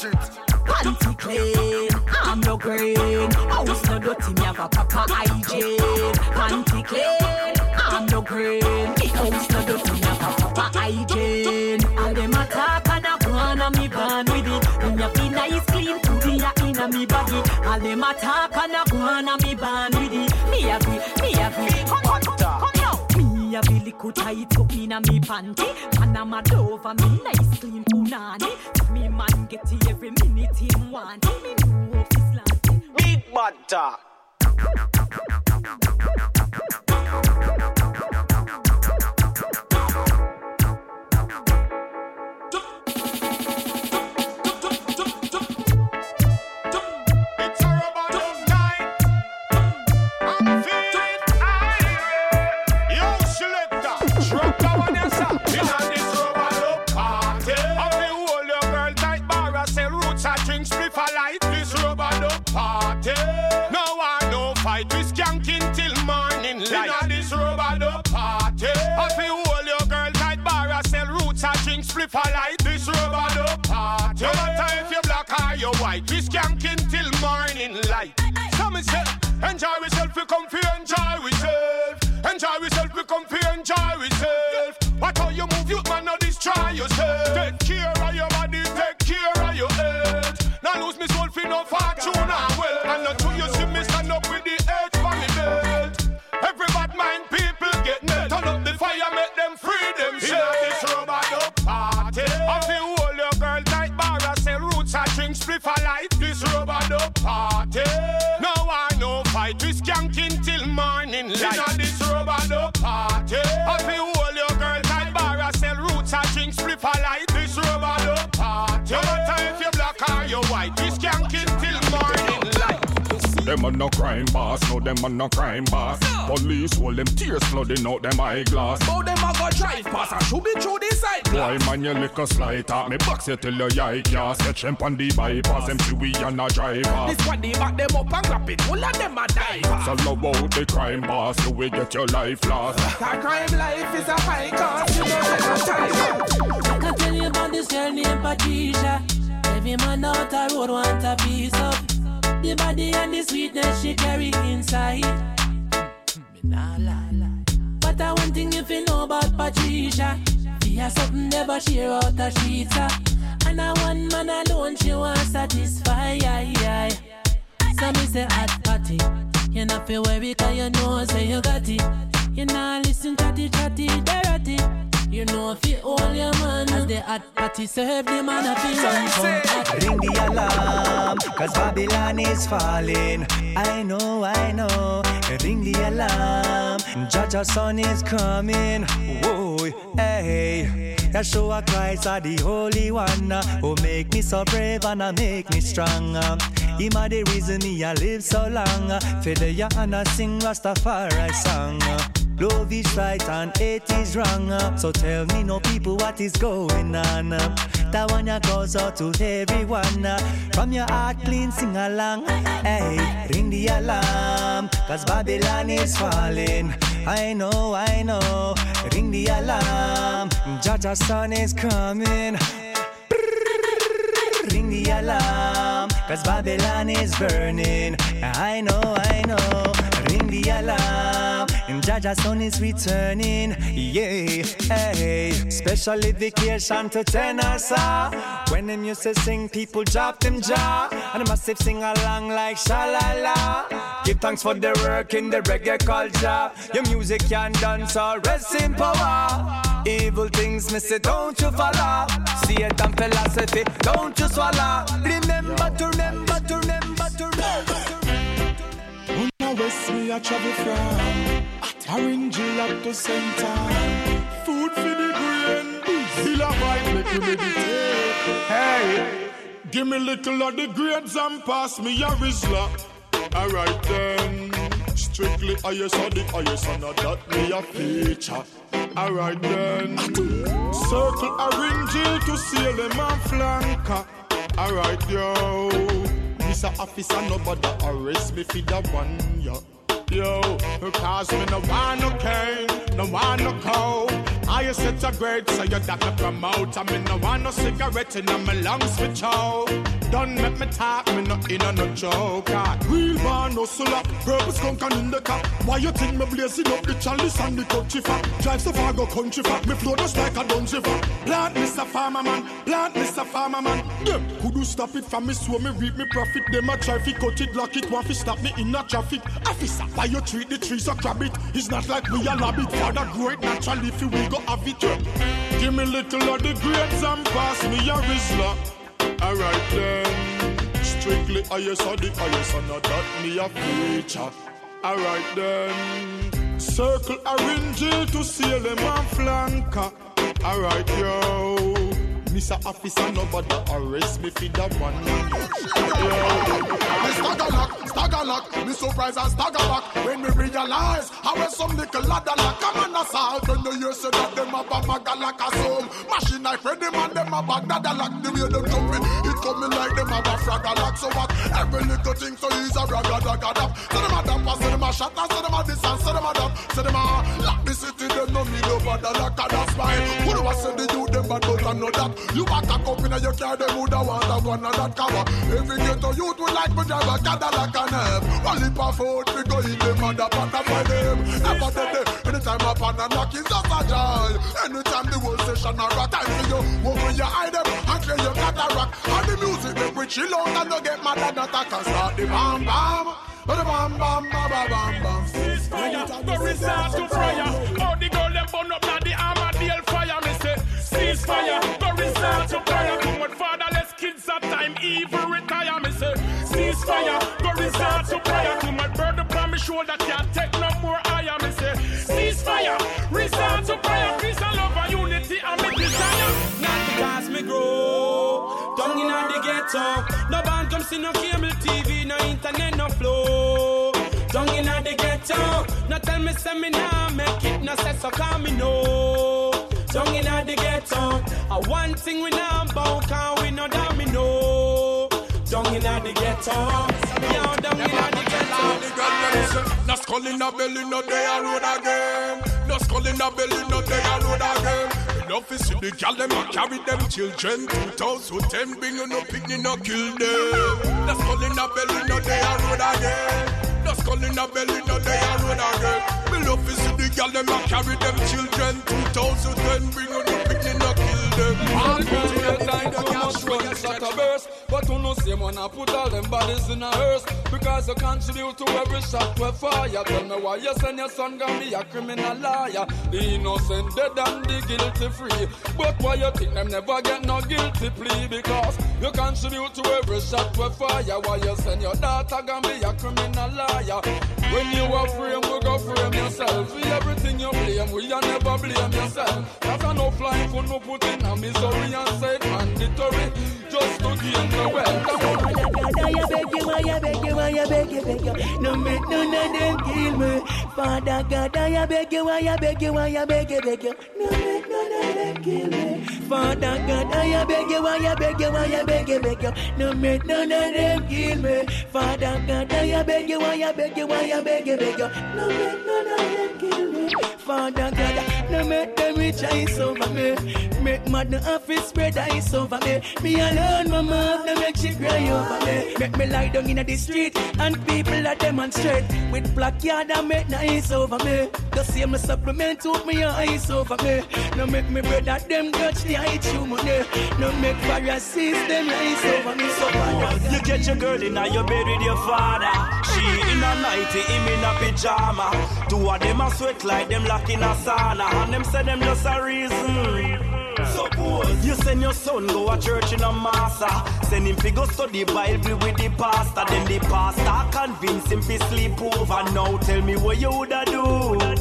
Panty clean, I'm no green. House no dirty, me have a proper hygiene. Panty clean, No. Me house no dirty, a proper hygiene. All them attack and a go on and me born with it. Me have be nice clean, a in a me body. All them attack and a go on and me born with it. Me have be, me have be. Come on. Me have be little tight up a me panty. Panama Dover, me nice clean punani. Me man get it every minute him want. Me know if it's Big bad talk. I drink spliff I light this rubber dub party. No matter if you black or you white, we skanking till morning light. So me say, enjoy yourself, we come fi enjoy yourself. Enjoy yourself, we come fi enjoy yourself. What how you move, you man, not destroy yourself. Take care of your body, take care of your health. Now lose me soul fi no fortune I light this rubber dub party. No I no fight, we skanking till morning light. Inna this rubber dub party. I Them no crime boss, no them are no crime boss. Police hold them tears flooding out them eyeglass. How them a go drive past and shoot me through the side Boy man you lick a slide at me box you till your eye can't Sketch them on the bypass, them see we and a driver. This one they back them up and grab it, all of them a die So love out the crime boss, you will get your life lost. That crime life is a high cost, you know that's a time I tell you about this girl named Patricia. Every man out the road want a piece of the body and the sweetness she carry inside. Me nah lie, lie. But I one thing if you know about Patricia, she has something never share out the streets. ah. And a one man alone she want satisfy. So me say hot party. You not feel worry cause you know say you got it. You not listen chatty chatty dirty. You know if you hold your man As the hot party serve the man a feel Ring the alarm, cause Babylon is falling. I know, I know. Ring the alarm, Jaja son is coming. Whoa, hey. Yeshua Christ are the Holy One uh, who make me so brave and uh, make me strong. uh. Him are the reason me I live so long. uh. The ya and I sing Rastafari song. uh. Love is right and hate is wrong. uh. So tell me, no people, what is going on? uh. That one ya goes out to everyone. uh. From your heart clean, sing along. Hey, ring the alarm, cause Babylon is falling. I know, I know. Ring the alarm, Jaja son is coming. Ring the alarm, cause Babylon is burning. I know, I know. Ring the alarm, and Jaja son is returning. Yeah, hey. Special vacation to Tennessee. When them used to sing, people drop them jaw. And a massive sing along like shalala. Give thanks for the work in the reggae culture. Your music can dance or rest in power. Evil things, me say, don't you follow. See it and philosophy, don't you swallow. Remember to remember to remember to remember. The west me I travel from Orange up to center Food for the brain Still a vibe make you meditate Hey Give me little of the grades and pass me a Rizla Alright then Strictly highest or the highest, and not that me a feature. Alright then. Circle a ring to seal them and flanker. Alright yo. Mr. Officer, nobody arrest me for that one, yo. Yo, cause me no want no cane, no want no coke. I set a grade, so you that me promote. I mean, no want no cigarette in my lungs for choke. Don't make me talk, me no in a no joke. Real man, no solar, purpose and in the car. Why you think me blazing up the chalice and the country fat? Drive so far, go country fat. Me flow just like a dungeon fat. Plant, Mr. Farmer Man, plant, Mr. Farmer Man. Them, could you stop it from me so me reap me profit? Them a try fi cut it, lock it, want fi stop me in a traffic. Officer, why you treat the trees so crab it? It's not like we a rabbit. Father grow it naturally, if we go have it. yeah. Give me little of the grapes and pass me a Rizla. Alright then. Strictly highest or the highest, and not that me a feature. Alright then. Circle Jill to seal them and flanker. Alright yo. Mr. Officer, nobody arrest me for that one. Me stagger lock, stagger lock. Me surprise and stagger back when me realize how when some little ladder lock come on assault. When the years say that them a bag maga like a soul. Machine knife ready man them a bag that lock. The way them jumping, it coming like them a bag fragga lock. So what? Every little thing so easy ragga ragga dap. Say them a damp, say them a and say them a this and say them a that. Say them a lock the city, them no need no bother like a that's fine. Who do I say the youth them bad but I know that. You back a up in your car, them woulda want a one of that cover. Every ghetto youth would like to drive a Cadillac and have one lip of food, we go in them and the pot for them. Never did they, anytime I pan and knock, it's just a joy. Anytime the whole session a time for you, open your eye them and clear your cataract. And the music make we chill out and you get mad and attack and start the bam bam. Bam bam bam bam bam bam. Fire, the resort to fire. All the girl them burn up now the Armadale fire. Me say, cease fire, the resort to fire. Too much burden upon me shoulder, can't take no more higher. Me say, cease fire, resort to fire. Peace and love and unity and me desire. Not because me grow down in the ghetto. No band come see no cable TV, no internet, no flow. Down in the ghetto. No tell me say me nah make it, no say so call me no. Down in the ghetto. A one thing we nah bout, can we no domino. Down in the ghetto. Yo, down in the ghetto. No skull in the belly, no day a road again. No skull in the belly, no day a road again. Enough is the gal them a carry them children. 2010 bring you no picnic, no kill them. No skull in the belly, no day a road again. No skull in the belly, no day a road again. Me love is the gal them a carry them children. 2010 bring you no picnic. All put your time much when you shot a burst But who know same one I put all them bodies in a hearse? Because you contribute to every shot we fire. Tell me why you send your son gonna be a criminal liar. The innocent dead and the guilty free. But why you think them never get no guilty plea? Because you contribute to every shot we fire. Why you send your daughter gonna be a criminal liar? When you are frame we go frame yourself. For everything you blame we you never blame yourself. That's enough life for no put in misery and say mandatory Just to gain the wealth I beg you, I beg you, I beg you, beg you. No make none of them kill me. Father God, I beg you, I beg you, I beg you, beg you. No make none of them kill me. Father God, I beg you, I beg you, I beg you, beg you. No make none of them kill me. Father God, I beg you, I beg you, I beg you, beg you. No make none them kill me. Father God, no make them rejoice over me. Make mad no office spread ice over me. Me alone, my mom, no make she cry over me. Make me lie down in the street and people that demonstrate with black yard and make nice over me. The same supplement to me ice over me. No make me brother them touch the high chew money. No make Pharisees them rise over me. So Father You get your girl in your bed with your father. She in a nightie, him in a pajama. Two of them a sweat like them lock in a sauna. And them say them just a reason. You send your son go a church in a massa. Send him fi go study Bible with the pastor. Then the pastor convince him fi sleep over. Now tell me what you woulda do.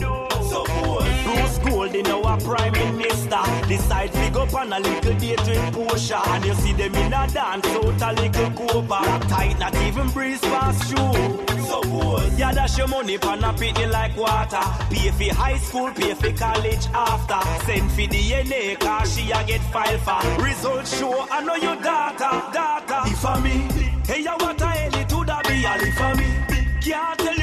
Suppose Bruce Golding, our prime minister, decide to go on a little date with Portia, and you see them in a dance out a little copa. Tight, not even breeze past you. Suppose yeah, dash your money pan a pitney like water. Pay for high school, pay for college after. Send for DNA, cause she a get file for. Results show, I know your data, data. If for me, hey, what it would a be all for me. Can't tell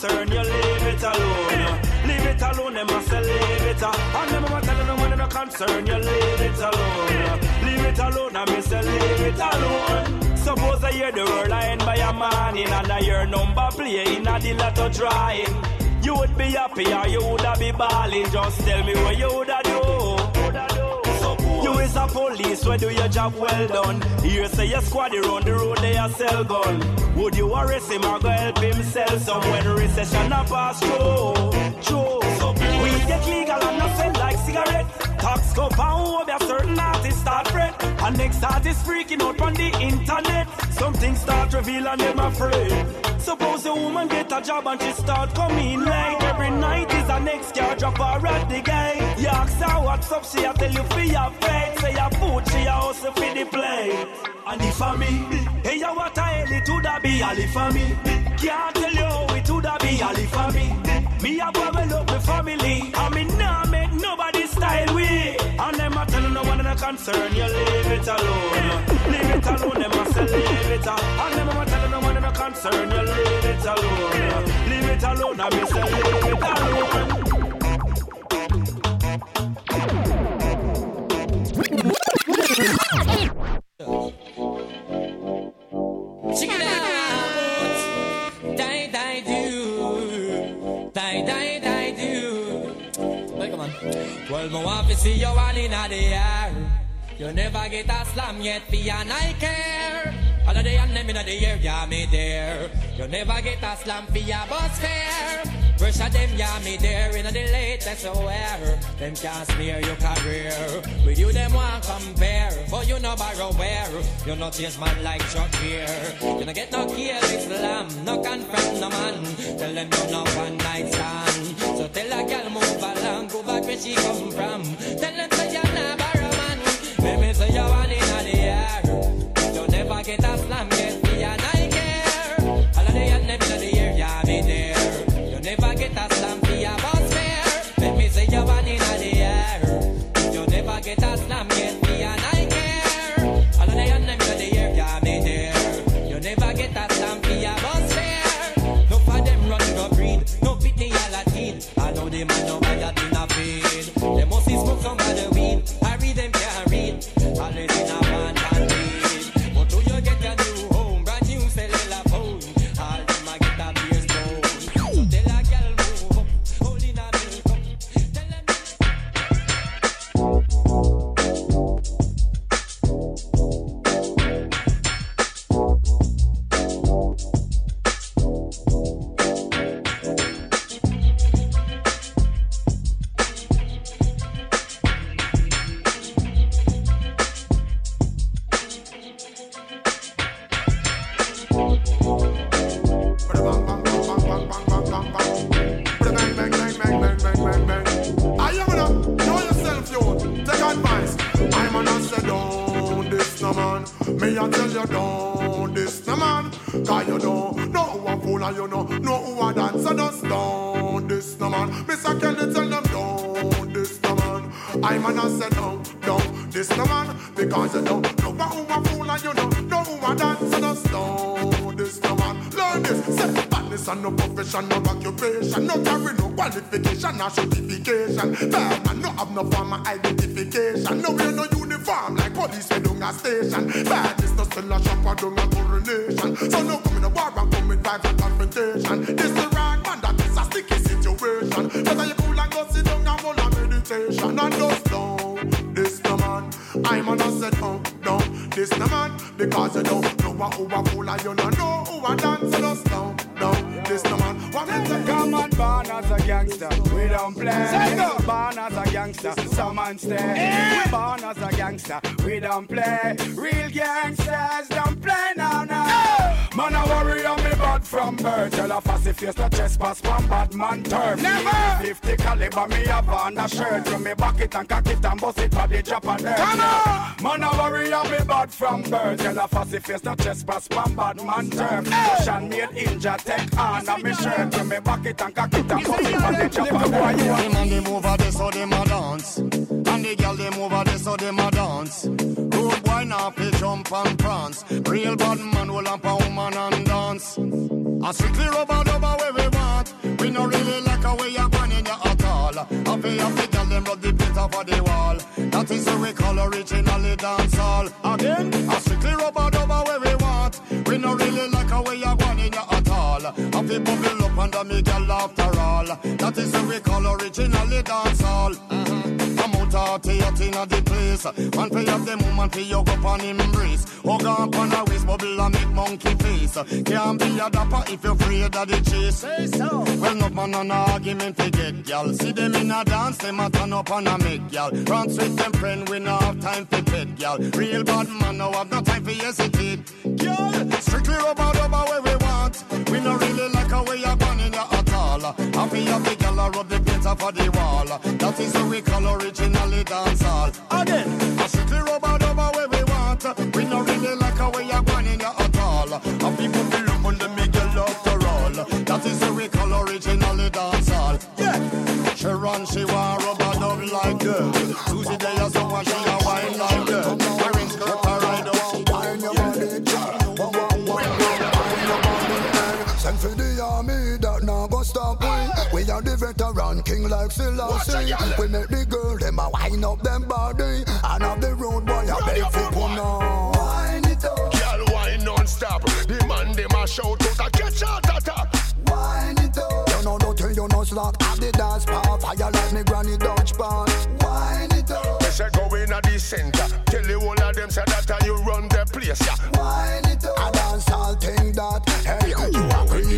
concern, you leave it alone. Leave it alone, them say leave it. And them a tell no one in a concern, you leave it alone. Leave it alone, me say leave it alone. Suppose I hear the world I end by a morning and I hear number play in a the lotto drawing. You would be happy or you woulda be balling. Just tell me what you woulda do. Is a police, where do your job well done? Here say your squad around the road, they a sell gun. Would you arrest him or go help him sell some when recession a pass through? Get legal and not sell like cigarette. Tax go pound over certain artist start fret. And next artist freaking out on the internet. Something start reveal and them afraid. Suppose a woman get a job and she start coming late. Every night is a next car drop her at the gate. You ask her what's up, she a tell you for your faith. Say your food, she a hustle for the play. And if for me, hey, what a hell it woulda be all for me. Can't tell you how it woulda be all for me. Me a boy up with family, and me nah make nobody style we. And them a tell no one in a concern, you leave it alone. Leave it alone, them a say leave it. alone. And them a tell no one in a concern, you leave it alone. Leave it alone, and me say leave it alone. Check it out. My want to see you all in the air. You never get a slam yet, be an I care. All of the them in the air, yeah, me there. You never get a slam for your bus fare. Pressure them, yeah, me there in the latest aware. Them can't smear your career. With you, them want compare. But you know borrow where. You not chase man like Chuck here. You no get no kill Islam. No confront no man. Tell them you no one night stand. So tell a gal move along. Go back where she come from. Tell them 50 caliber me have on a shirt. From me back it and cock it and bust it for the drop and dirt. Come on. Man, I worry on me bad from birth. Tell a fussy face no trespass from bad man turf. Cushion made inja take on a me shirt. From me back it and cock it and bust it for the drop and dirt. Them and them over there so them a dance And the girl them over there so them a dance Road boy now play jump and prance Real bad man will up a woman and dance A strictly rubber dubber where we want We no really like a way you going in your at all Happy happy girl them rub the paint off of the wall. That is what we call originally dance hall Again A strictly rubber dubber where we want. We no really like a way you going in your at all. Happy bubble up under me girl after all. That is what we call originally dance hall out of theatre in the place. Man pay up the woman pay you go on embrace Hug up on a waist bubble and make monkey face. Can't be a dapper if you're afraid of the chase. Say so. Well no man on argument to get gal See them in a dance them a turn up and a make gal Run with them friend we no have time for pet gal Real bad man no have no time for hesitate. Gal Strictly rubber rubber where we want. We no really like a way you gone in your all Happy happy gal rub the paint off of the wall. That is what we call originally dance hall. Again A strictly rubber rubber where we want. We no really like a way you gone in at all. Happy people look on the middle after all. That is what we call originally dance hall. Yeah. She run she want are the veteran king like Selassie. We make the girl them a wind up them body, and have the road boy a beg for puna. Wind it up, Girl, wine non-stop. The man them a shout out a catch out a top. wind it up. You know nothing, you know slack. Have the dance part, fire like me granny Dutch pan. Wind it up, They say go in at the center. Tell the whole of them say that and you run the place, yeah. wind it up. I dance all thing that. Hey, you a queen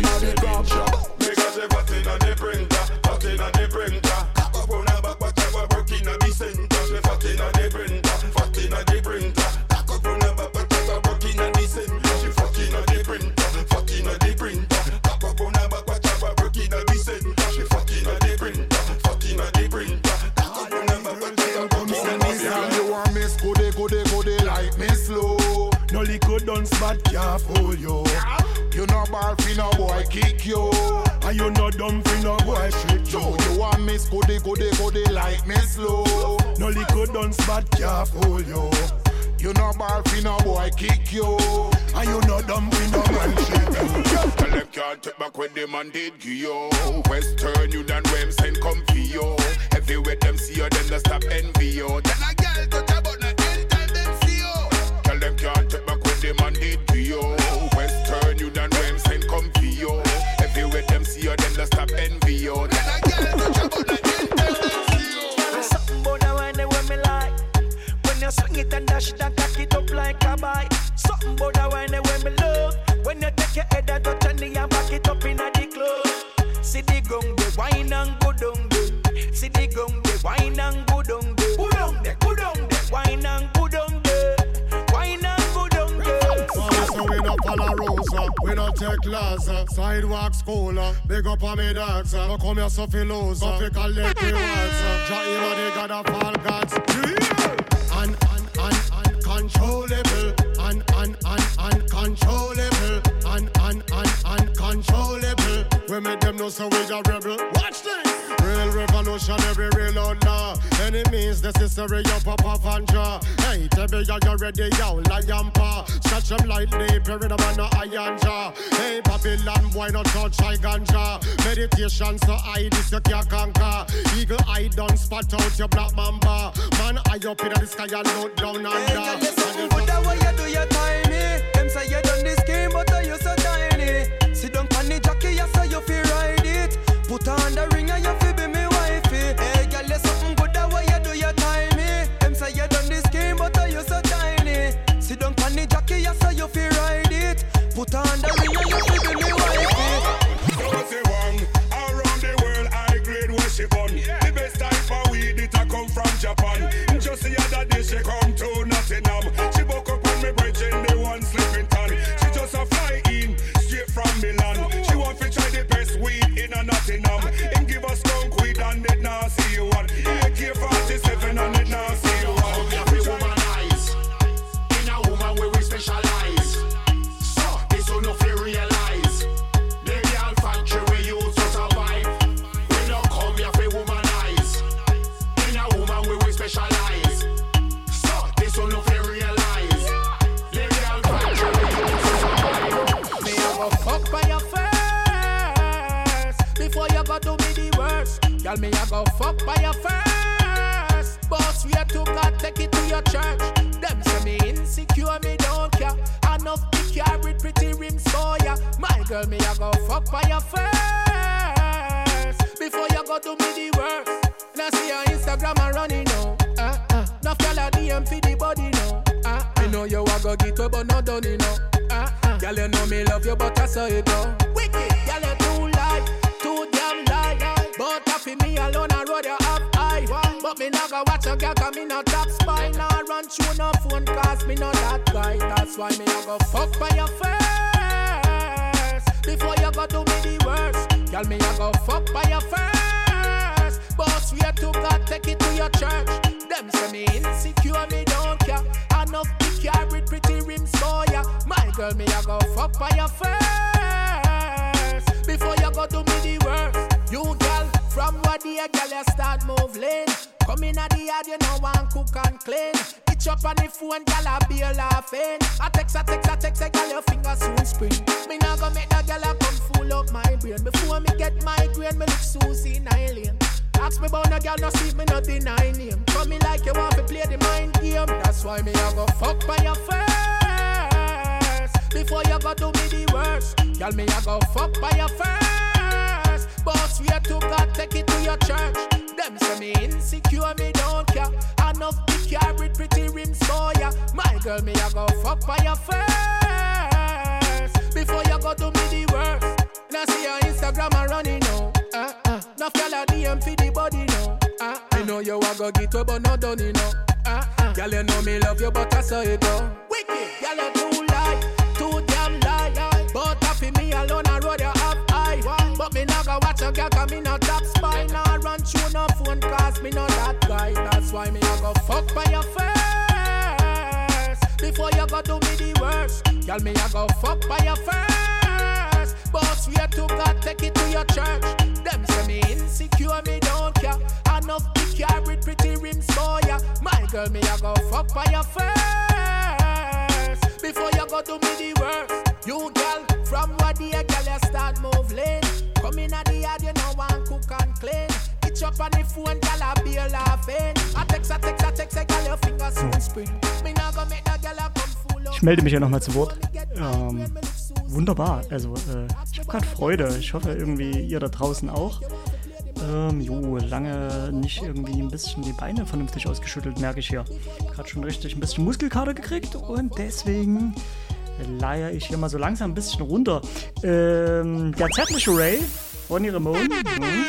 done spot can't fool you. You no bar fi no boy kick you. And you no dumb fi no man trick you. Tell them can't take back when the man did give you. Western you done when send come for you. Everywhere them see you, them just stop envy you. Then a girl touch a button anytime them see you. Tell them can't take back when the man did give you. Take. Uh, sidewalk school, big up on me dogs. No come here so fi lose, uh, fi collect the. Uh, Jah the God of all gods. Un, un, un, uncontrollable, un, un, un, uncontrollable, un, un, un, uncontrollable. We make them know so we a rebel. Real revolutionary, real outlaw. Enemies necessary, you pop off and draw. Hey, tell me are you ready, yo, lion paw. Stretch them lightly, period of man, no iron jaw. Hey, Babylon, boy, no touch, I ganja. Meditation, so I this you can't conquer. Eagle eye done spot out your black mamba. Man, I up in the sky and look down under. Hey, listen, but the way you do your timey Them say you done this game, but you so tiny Sit down on the jockey, you say you feel ride it Put on the ring and you put on the ring and you me girl, me I go fuck by your first. Before you go do me the worst. Now see your Instagram and running now. Uh, uh. Now follow DM for the body now. Uh, uh. Me know you a go get up, but not done enough. Uh, uh. Girl, you know me love you, but I saw it go. Wicked, girl, you too lie, too damn lie. But after me alone, I road you up high. But me not go watch a girl, cause me not top spy. Now run through no phone, cause me not that guy. That's why me a go fuck by your first. Go do me the worst. Girl, me a go fuck by your first. Boss, we are to God, take it to your church. Them say me insecure, me don't care. Enough to carry pretty rims for ya. My girl, me a go fuck by your first. Before you go do me the worst. You girl, from what the girl you start move lane. Come in at the yard, you know one cook and clean. Itch up on the phone, girl, I be a laughing. I text, I text, I text, I girl, your fingers soon spring. Me not gonna make that a come full up my brain. Before me get my grain, me look Susie Nylane. Ask me about a girl, no see me not deny name. Come me like you want to play the mind game. That's why me a go fuck by your first. Before you go do me the worst. Girl, me a go fuck by your first. Boss, we are to God, take it to your church. Them say me insecure, me don't care. Enough to carry pretty rims for ya. My girl, me a go fuck by your first. Before you go do me the worst. Now see your Instagram a running now. Uh, uh. Now follow DM for the body now. Uh, uh. Know you a go get up, but not done enough. Uh, uh. Girl, you know me love you, but I saw it go. Wicked, girl, you too fuck by your first. Before you go do me the worst. Girl, me a go fuck by your first. Boss, we are to God, take it to your church. Them say me insecure, me don't care. Enough to carry pretty rims for ya. My girl, me a go fuck by your first. Before you go do me the worst. You girl, from what the girl you start move lane. Come in at the yard, you know one cook and clean. Itch up on the phone, girl, I be laughing. Ich melde mich ja nochmal zu Wort. Ähm, wunderbar. Also, äh, ich habe gerade Freude. Ich hoffe irgendwie ihr da draußen auch. Ähm, jo, lange nicht irgendwie ein bisschen die Beine vernünftig ausgeschüttelt, merke ich hier. Gerade schon richtig ein bisschen Muskelkater gekriegt und deswegen leier ich hier mal so langsam ein bisschen runter. Ähm, der zärtliche Ray, Ronnie Ramone, mhm.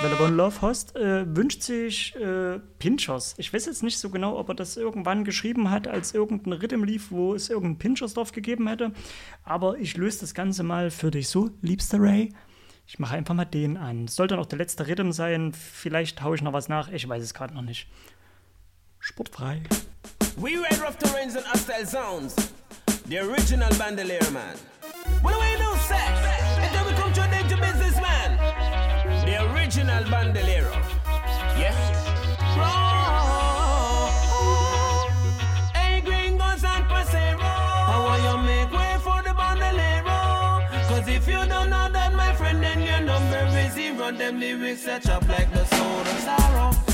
Wenn du One Love hast, äh, wünscht sich äh, Pinchers. Ich weiß jetzt nicht so genau, ob er das irgendwann geschrieben hat, als irgendein Rhythm lief, wo es irgendeinen Pinchers drauf gegeben hätte. Aber ich löse das Ganze mal für dich so, liebster Ray. Ich mache einfach mal den an. Sollte noch der letzte Rhythm sein. Vielleicht haue ich noch was nach. Ich weiß es gerade noch nicht. Sportfrei. We ride rough terrains and hostile zones. The original bandolier man. What do we do, sir? Original bandolero. Yeah. Roll. Hey, gringos and pasero. How will you make way for the bandolero? Cause if you don't know that, my friend, then your number is zero. Them lyrics set up like the soul of sorrow.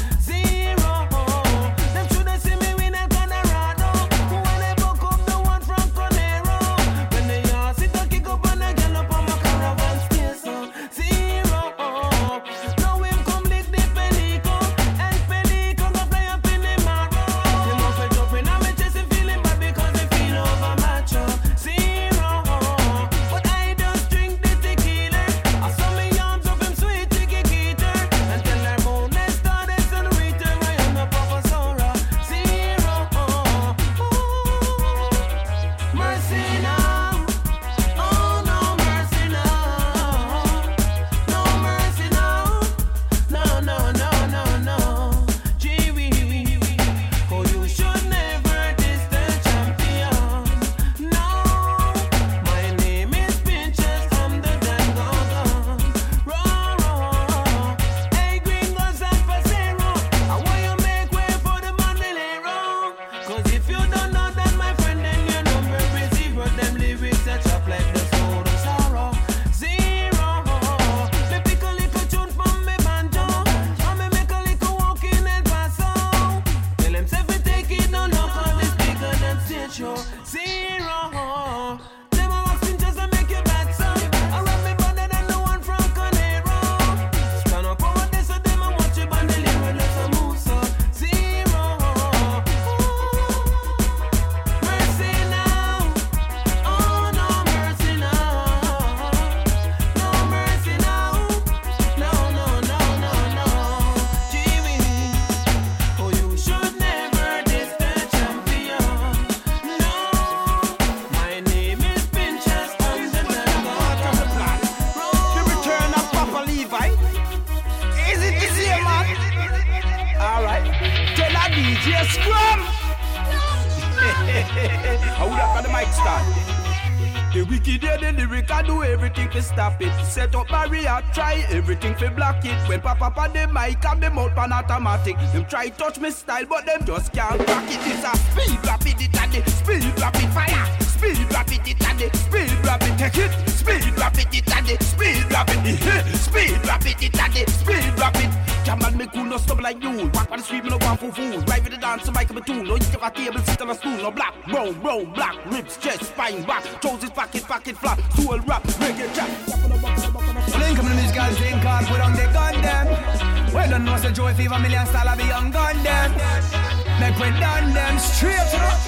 Mic and the mouth pan automatic. Them try touch me style, but them just can't crack it. It's a speed rapid, it and the speed rapid fire. Speed rapid, it and the speed rapid take it. Speed rapid, it and the speed rapid hit. Speed rapid, it and the speed rapid. Jamal me cool, no stop like you. Walk on the street, me no want for fool. Right with the dance, so Michael Batoon. No eat a table, sit on a stool. No black, brown, brown, black, ribs, chest, spine, back. Trousers, pocket, pocket, flat. Soul rap, reggae, jack and drink and put on the gun them. We don't know say joy fever million style of the young gun them. Make we done them straight. Up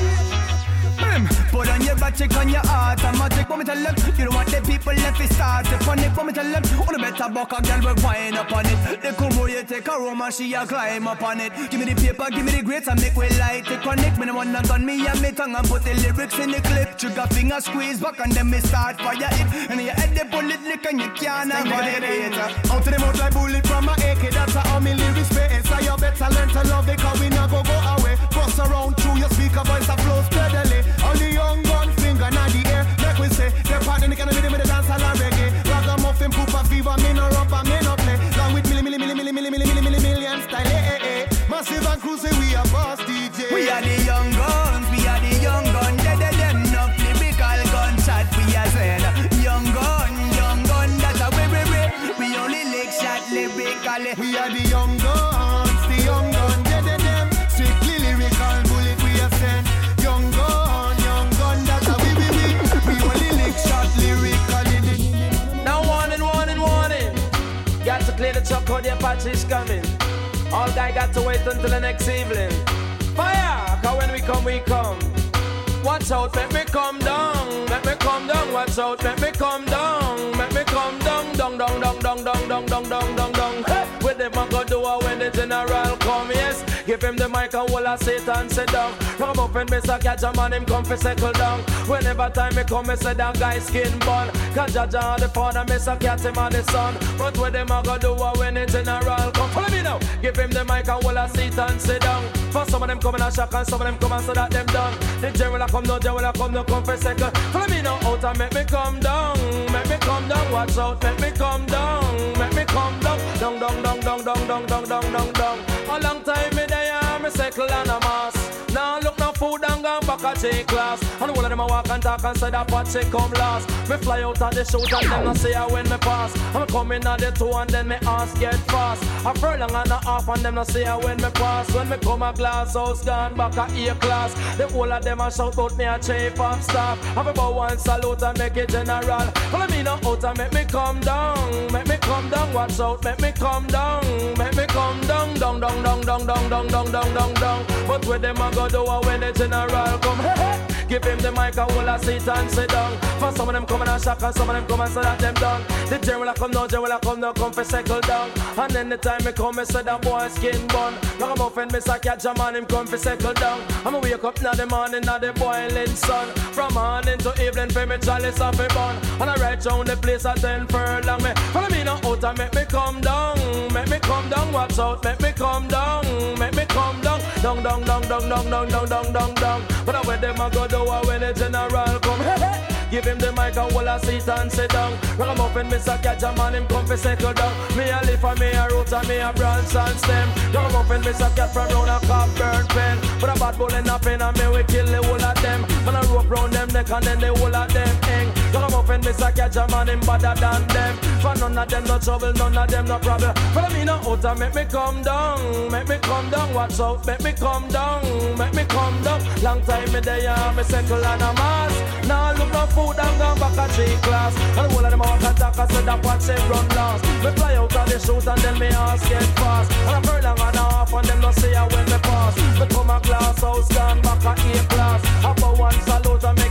the. Put on your back, check on your heart. I'm magic, me tell them. You don't want the people left to start. If on it, me tell them. On the better buck, a girl will wind up on it. The como you take a room and she a climb up on it. Give me the paper, give me the grades and make we light it. Connect me, the one that gun me and me tongue and put the lyrics in the clip. Trigger finger squeeze back and then me start fire it. And your head the bullet lick and you can't avoid it. Out to the mouth like bullet from my AK. That's how me lyrics spit. So you better learn to love it, cause we not go go away. Bust around through your speaker voice that flows Apache's coming. All guy got to wait until the next evening. Fire! Cause when we come, we come. Watch out, make me come down. Make me come down. Watch out, make me come down. Make me come down. Down, down, down, down, down, down, down, down, down, down. Hey, With them I go do when the general come, yes. Give him the mic and wall of Satan sit down. Ram up and a catch a man, him come for settle down. Whenever time me come, me say that guy skin bun. Cause Jaja the father, miss a cat him and the son. But what them I go do it when the general come. Follow me now. Give him the mic and wall of Satan sit down. For some of them come in a shock and some of them come and say that them done. The general come, no general come, no come for second. Follow me now out and make me come down. Make me come down, watch out, make me come down. Make me come down, down, down, down, down, down, down, down, down, down. A long time me there, me settle and a food and back a take class. And all of them a walk and talk and say that what come last. Me fly out of the shoot and them no say I when me pass. I'm coming at the two and then me ass get fast. A furlong and a half and them no say I when me pass. When me come a glass house gone back a A class. The whole of them a shout out me a chief of staff. Have about one salute and make it general. Follow me now out and make me come down. Make me come down, watch out, make me come down. Make me come down, down, down, down, down, down, down, down, down, down. But with them a go do when the general come. Give him the mic and hold a seat and sit down. For some of them come and shock and some of them come and say that them done. The general come now, a come now, come for settle down. And then the time me come, me say that boy skin bun. Like a muffin, me say catch a man, him come for settle down. I'ma wake up now the morning, now the boiling sun. From morning to evening, for me chalice off a bun. And I ride round the place at ten furlong. Me follow me now out and make me come down. Make me come down, watch out, make me come down. Make me down, down, down, down, down, down, down, down, down. But I where them a go do when the general come. Give him the mic and hold a seat and sit down. Ragamuffin, Mr. Catch a man, him come fi settle down. Me a leaf and me a root and me a branch and stem. Ragamuffin, Mr. Cat from round a cop burn pen. But a bad bull in a pen and me we kill the whole of them. Man a rope round them neck and then the whole of them hang. Ragamuffin, Mr. Catch a man, him better than them. For none of them no trouble, none of them no problem. Follow me now out and make me come down, make me come down. Watch out, make me come down, make me come down. Long time me there, me settle and a mass. Now look no food and gone back a three class. And the whole of them out attack, I said that what they run last. Me fly out of the shoot and then me ass get fast. And I furlong and a and them no see I when me pass. Me come a glass house, gone back a A class. Up a one salute and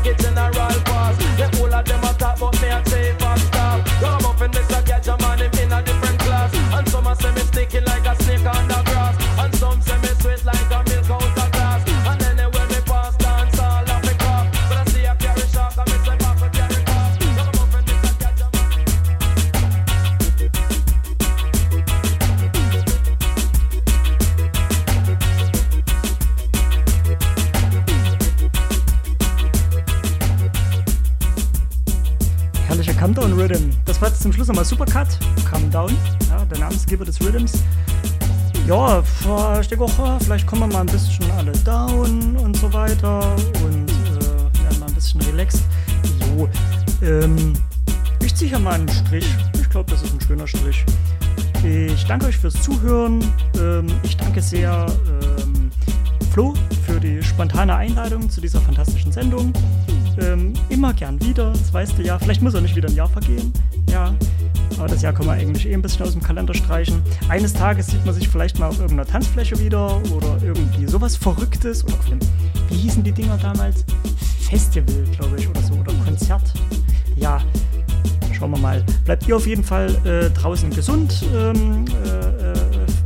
nochmal Supercut. Calm Down. Ja, der Namensgeber des Rhythms. Ja, ich denke auch, vielleicht kommen wir mal ein bisschen alle down und so weiter und äh, werden mal ein bisschen relaxed. Jo, ähm, ich ziehe hier mal einen Strich. Ich glaube, das ist ein schöner Strich. Ich danke euch fürs Zuhören. Ähm, ich danke sehr ähm, Flo für die spontane Einladung zu dieser fantastischen Sendung. Ähm, immer gern wieder, das weißt du ja. Vielleicht muss er nicht wieder ein Jahr vergehen. Ja, aber das Jahr kann man eigentlich eh ein bisschen aus dem Kalender streichen. Eines Tages sieht man sich vielleicht mal auf irgendeiner Tanzfläche wieder oder irgendwie sowas Verrücktes. Oder auf einem, wie hießen die Dinger damals? Festival, glaube ich, oder so. Oder Konzert. Ja, schauen wir mal. Bleibt ihr auf jeden Fall äh, draußen gesund. Ähm, äh, äh,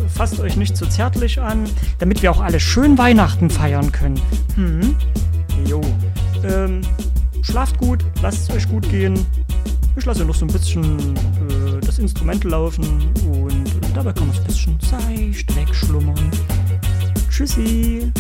fasst euch nicht zu zärtlich an, damit wir auch alle schön Weihnachten feiern können. Hm. Jo. Ähm, schlaft gut, lasst es euch gut gehen. Ich lasse noch so ein bisschen äh, das Instrument laufen und dabei kann man so ein bisschen seicht wegschlummern. Tschüssi.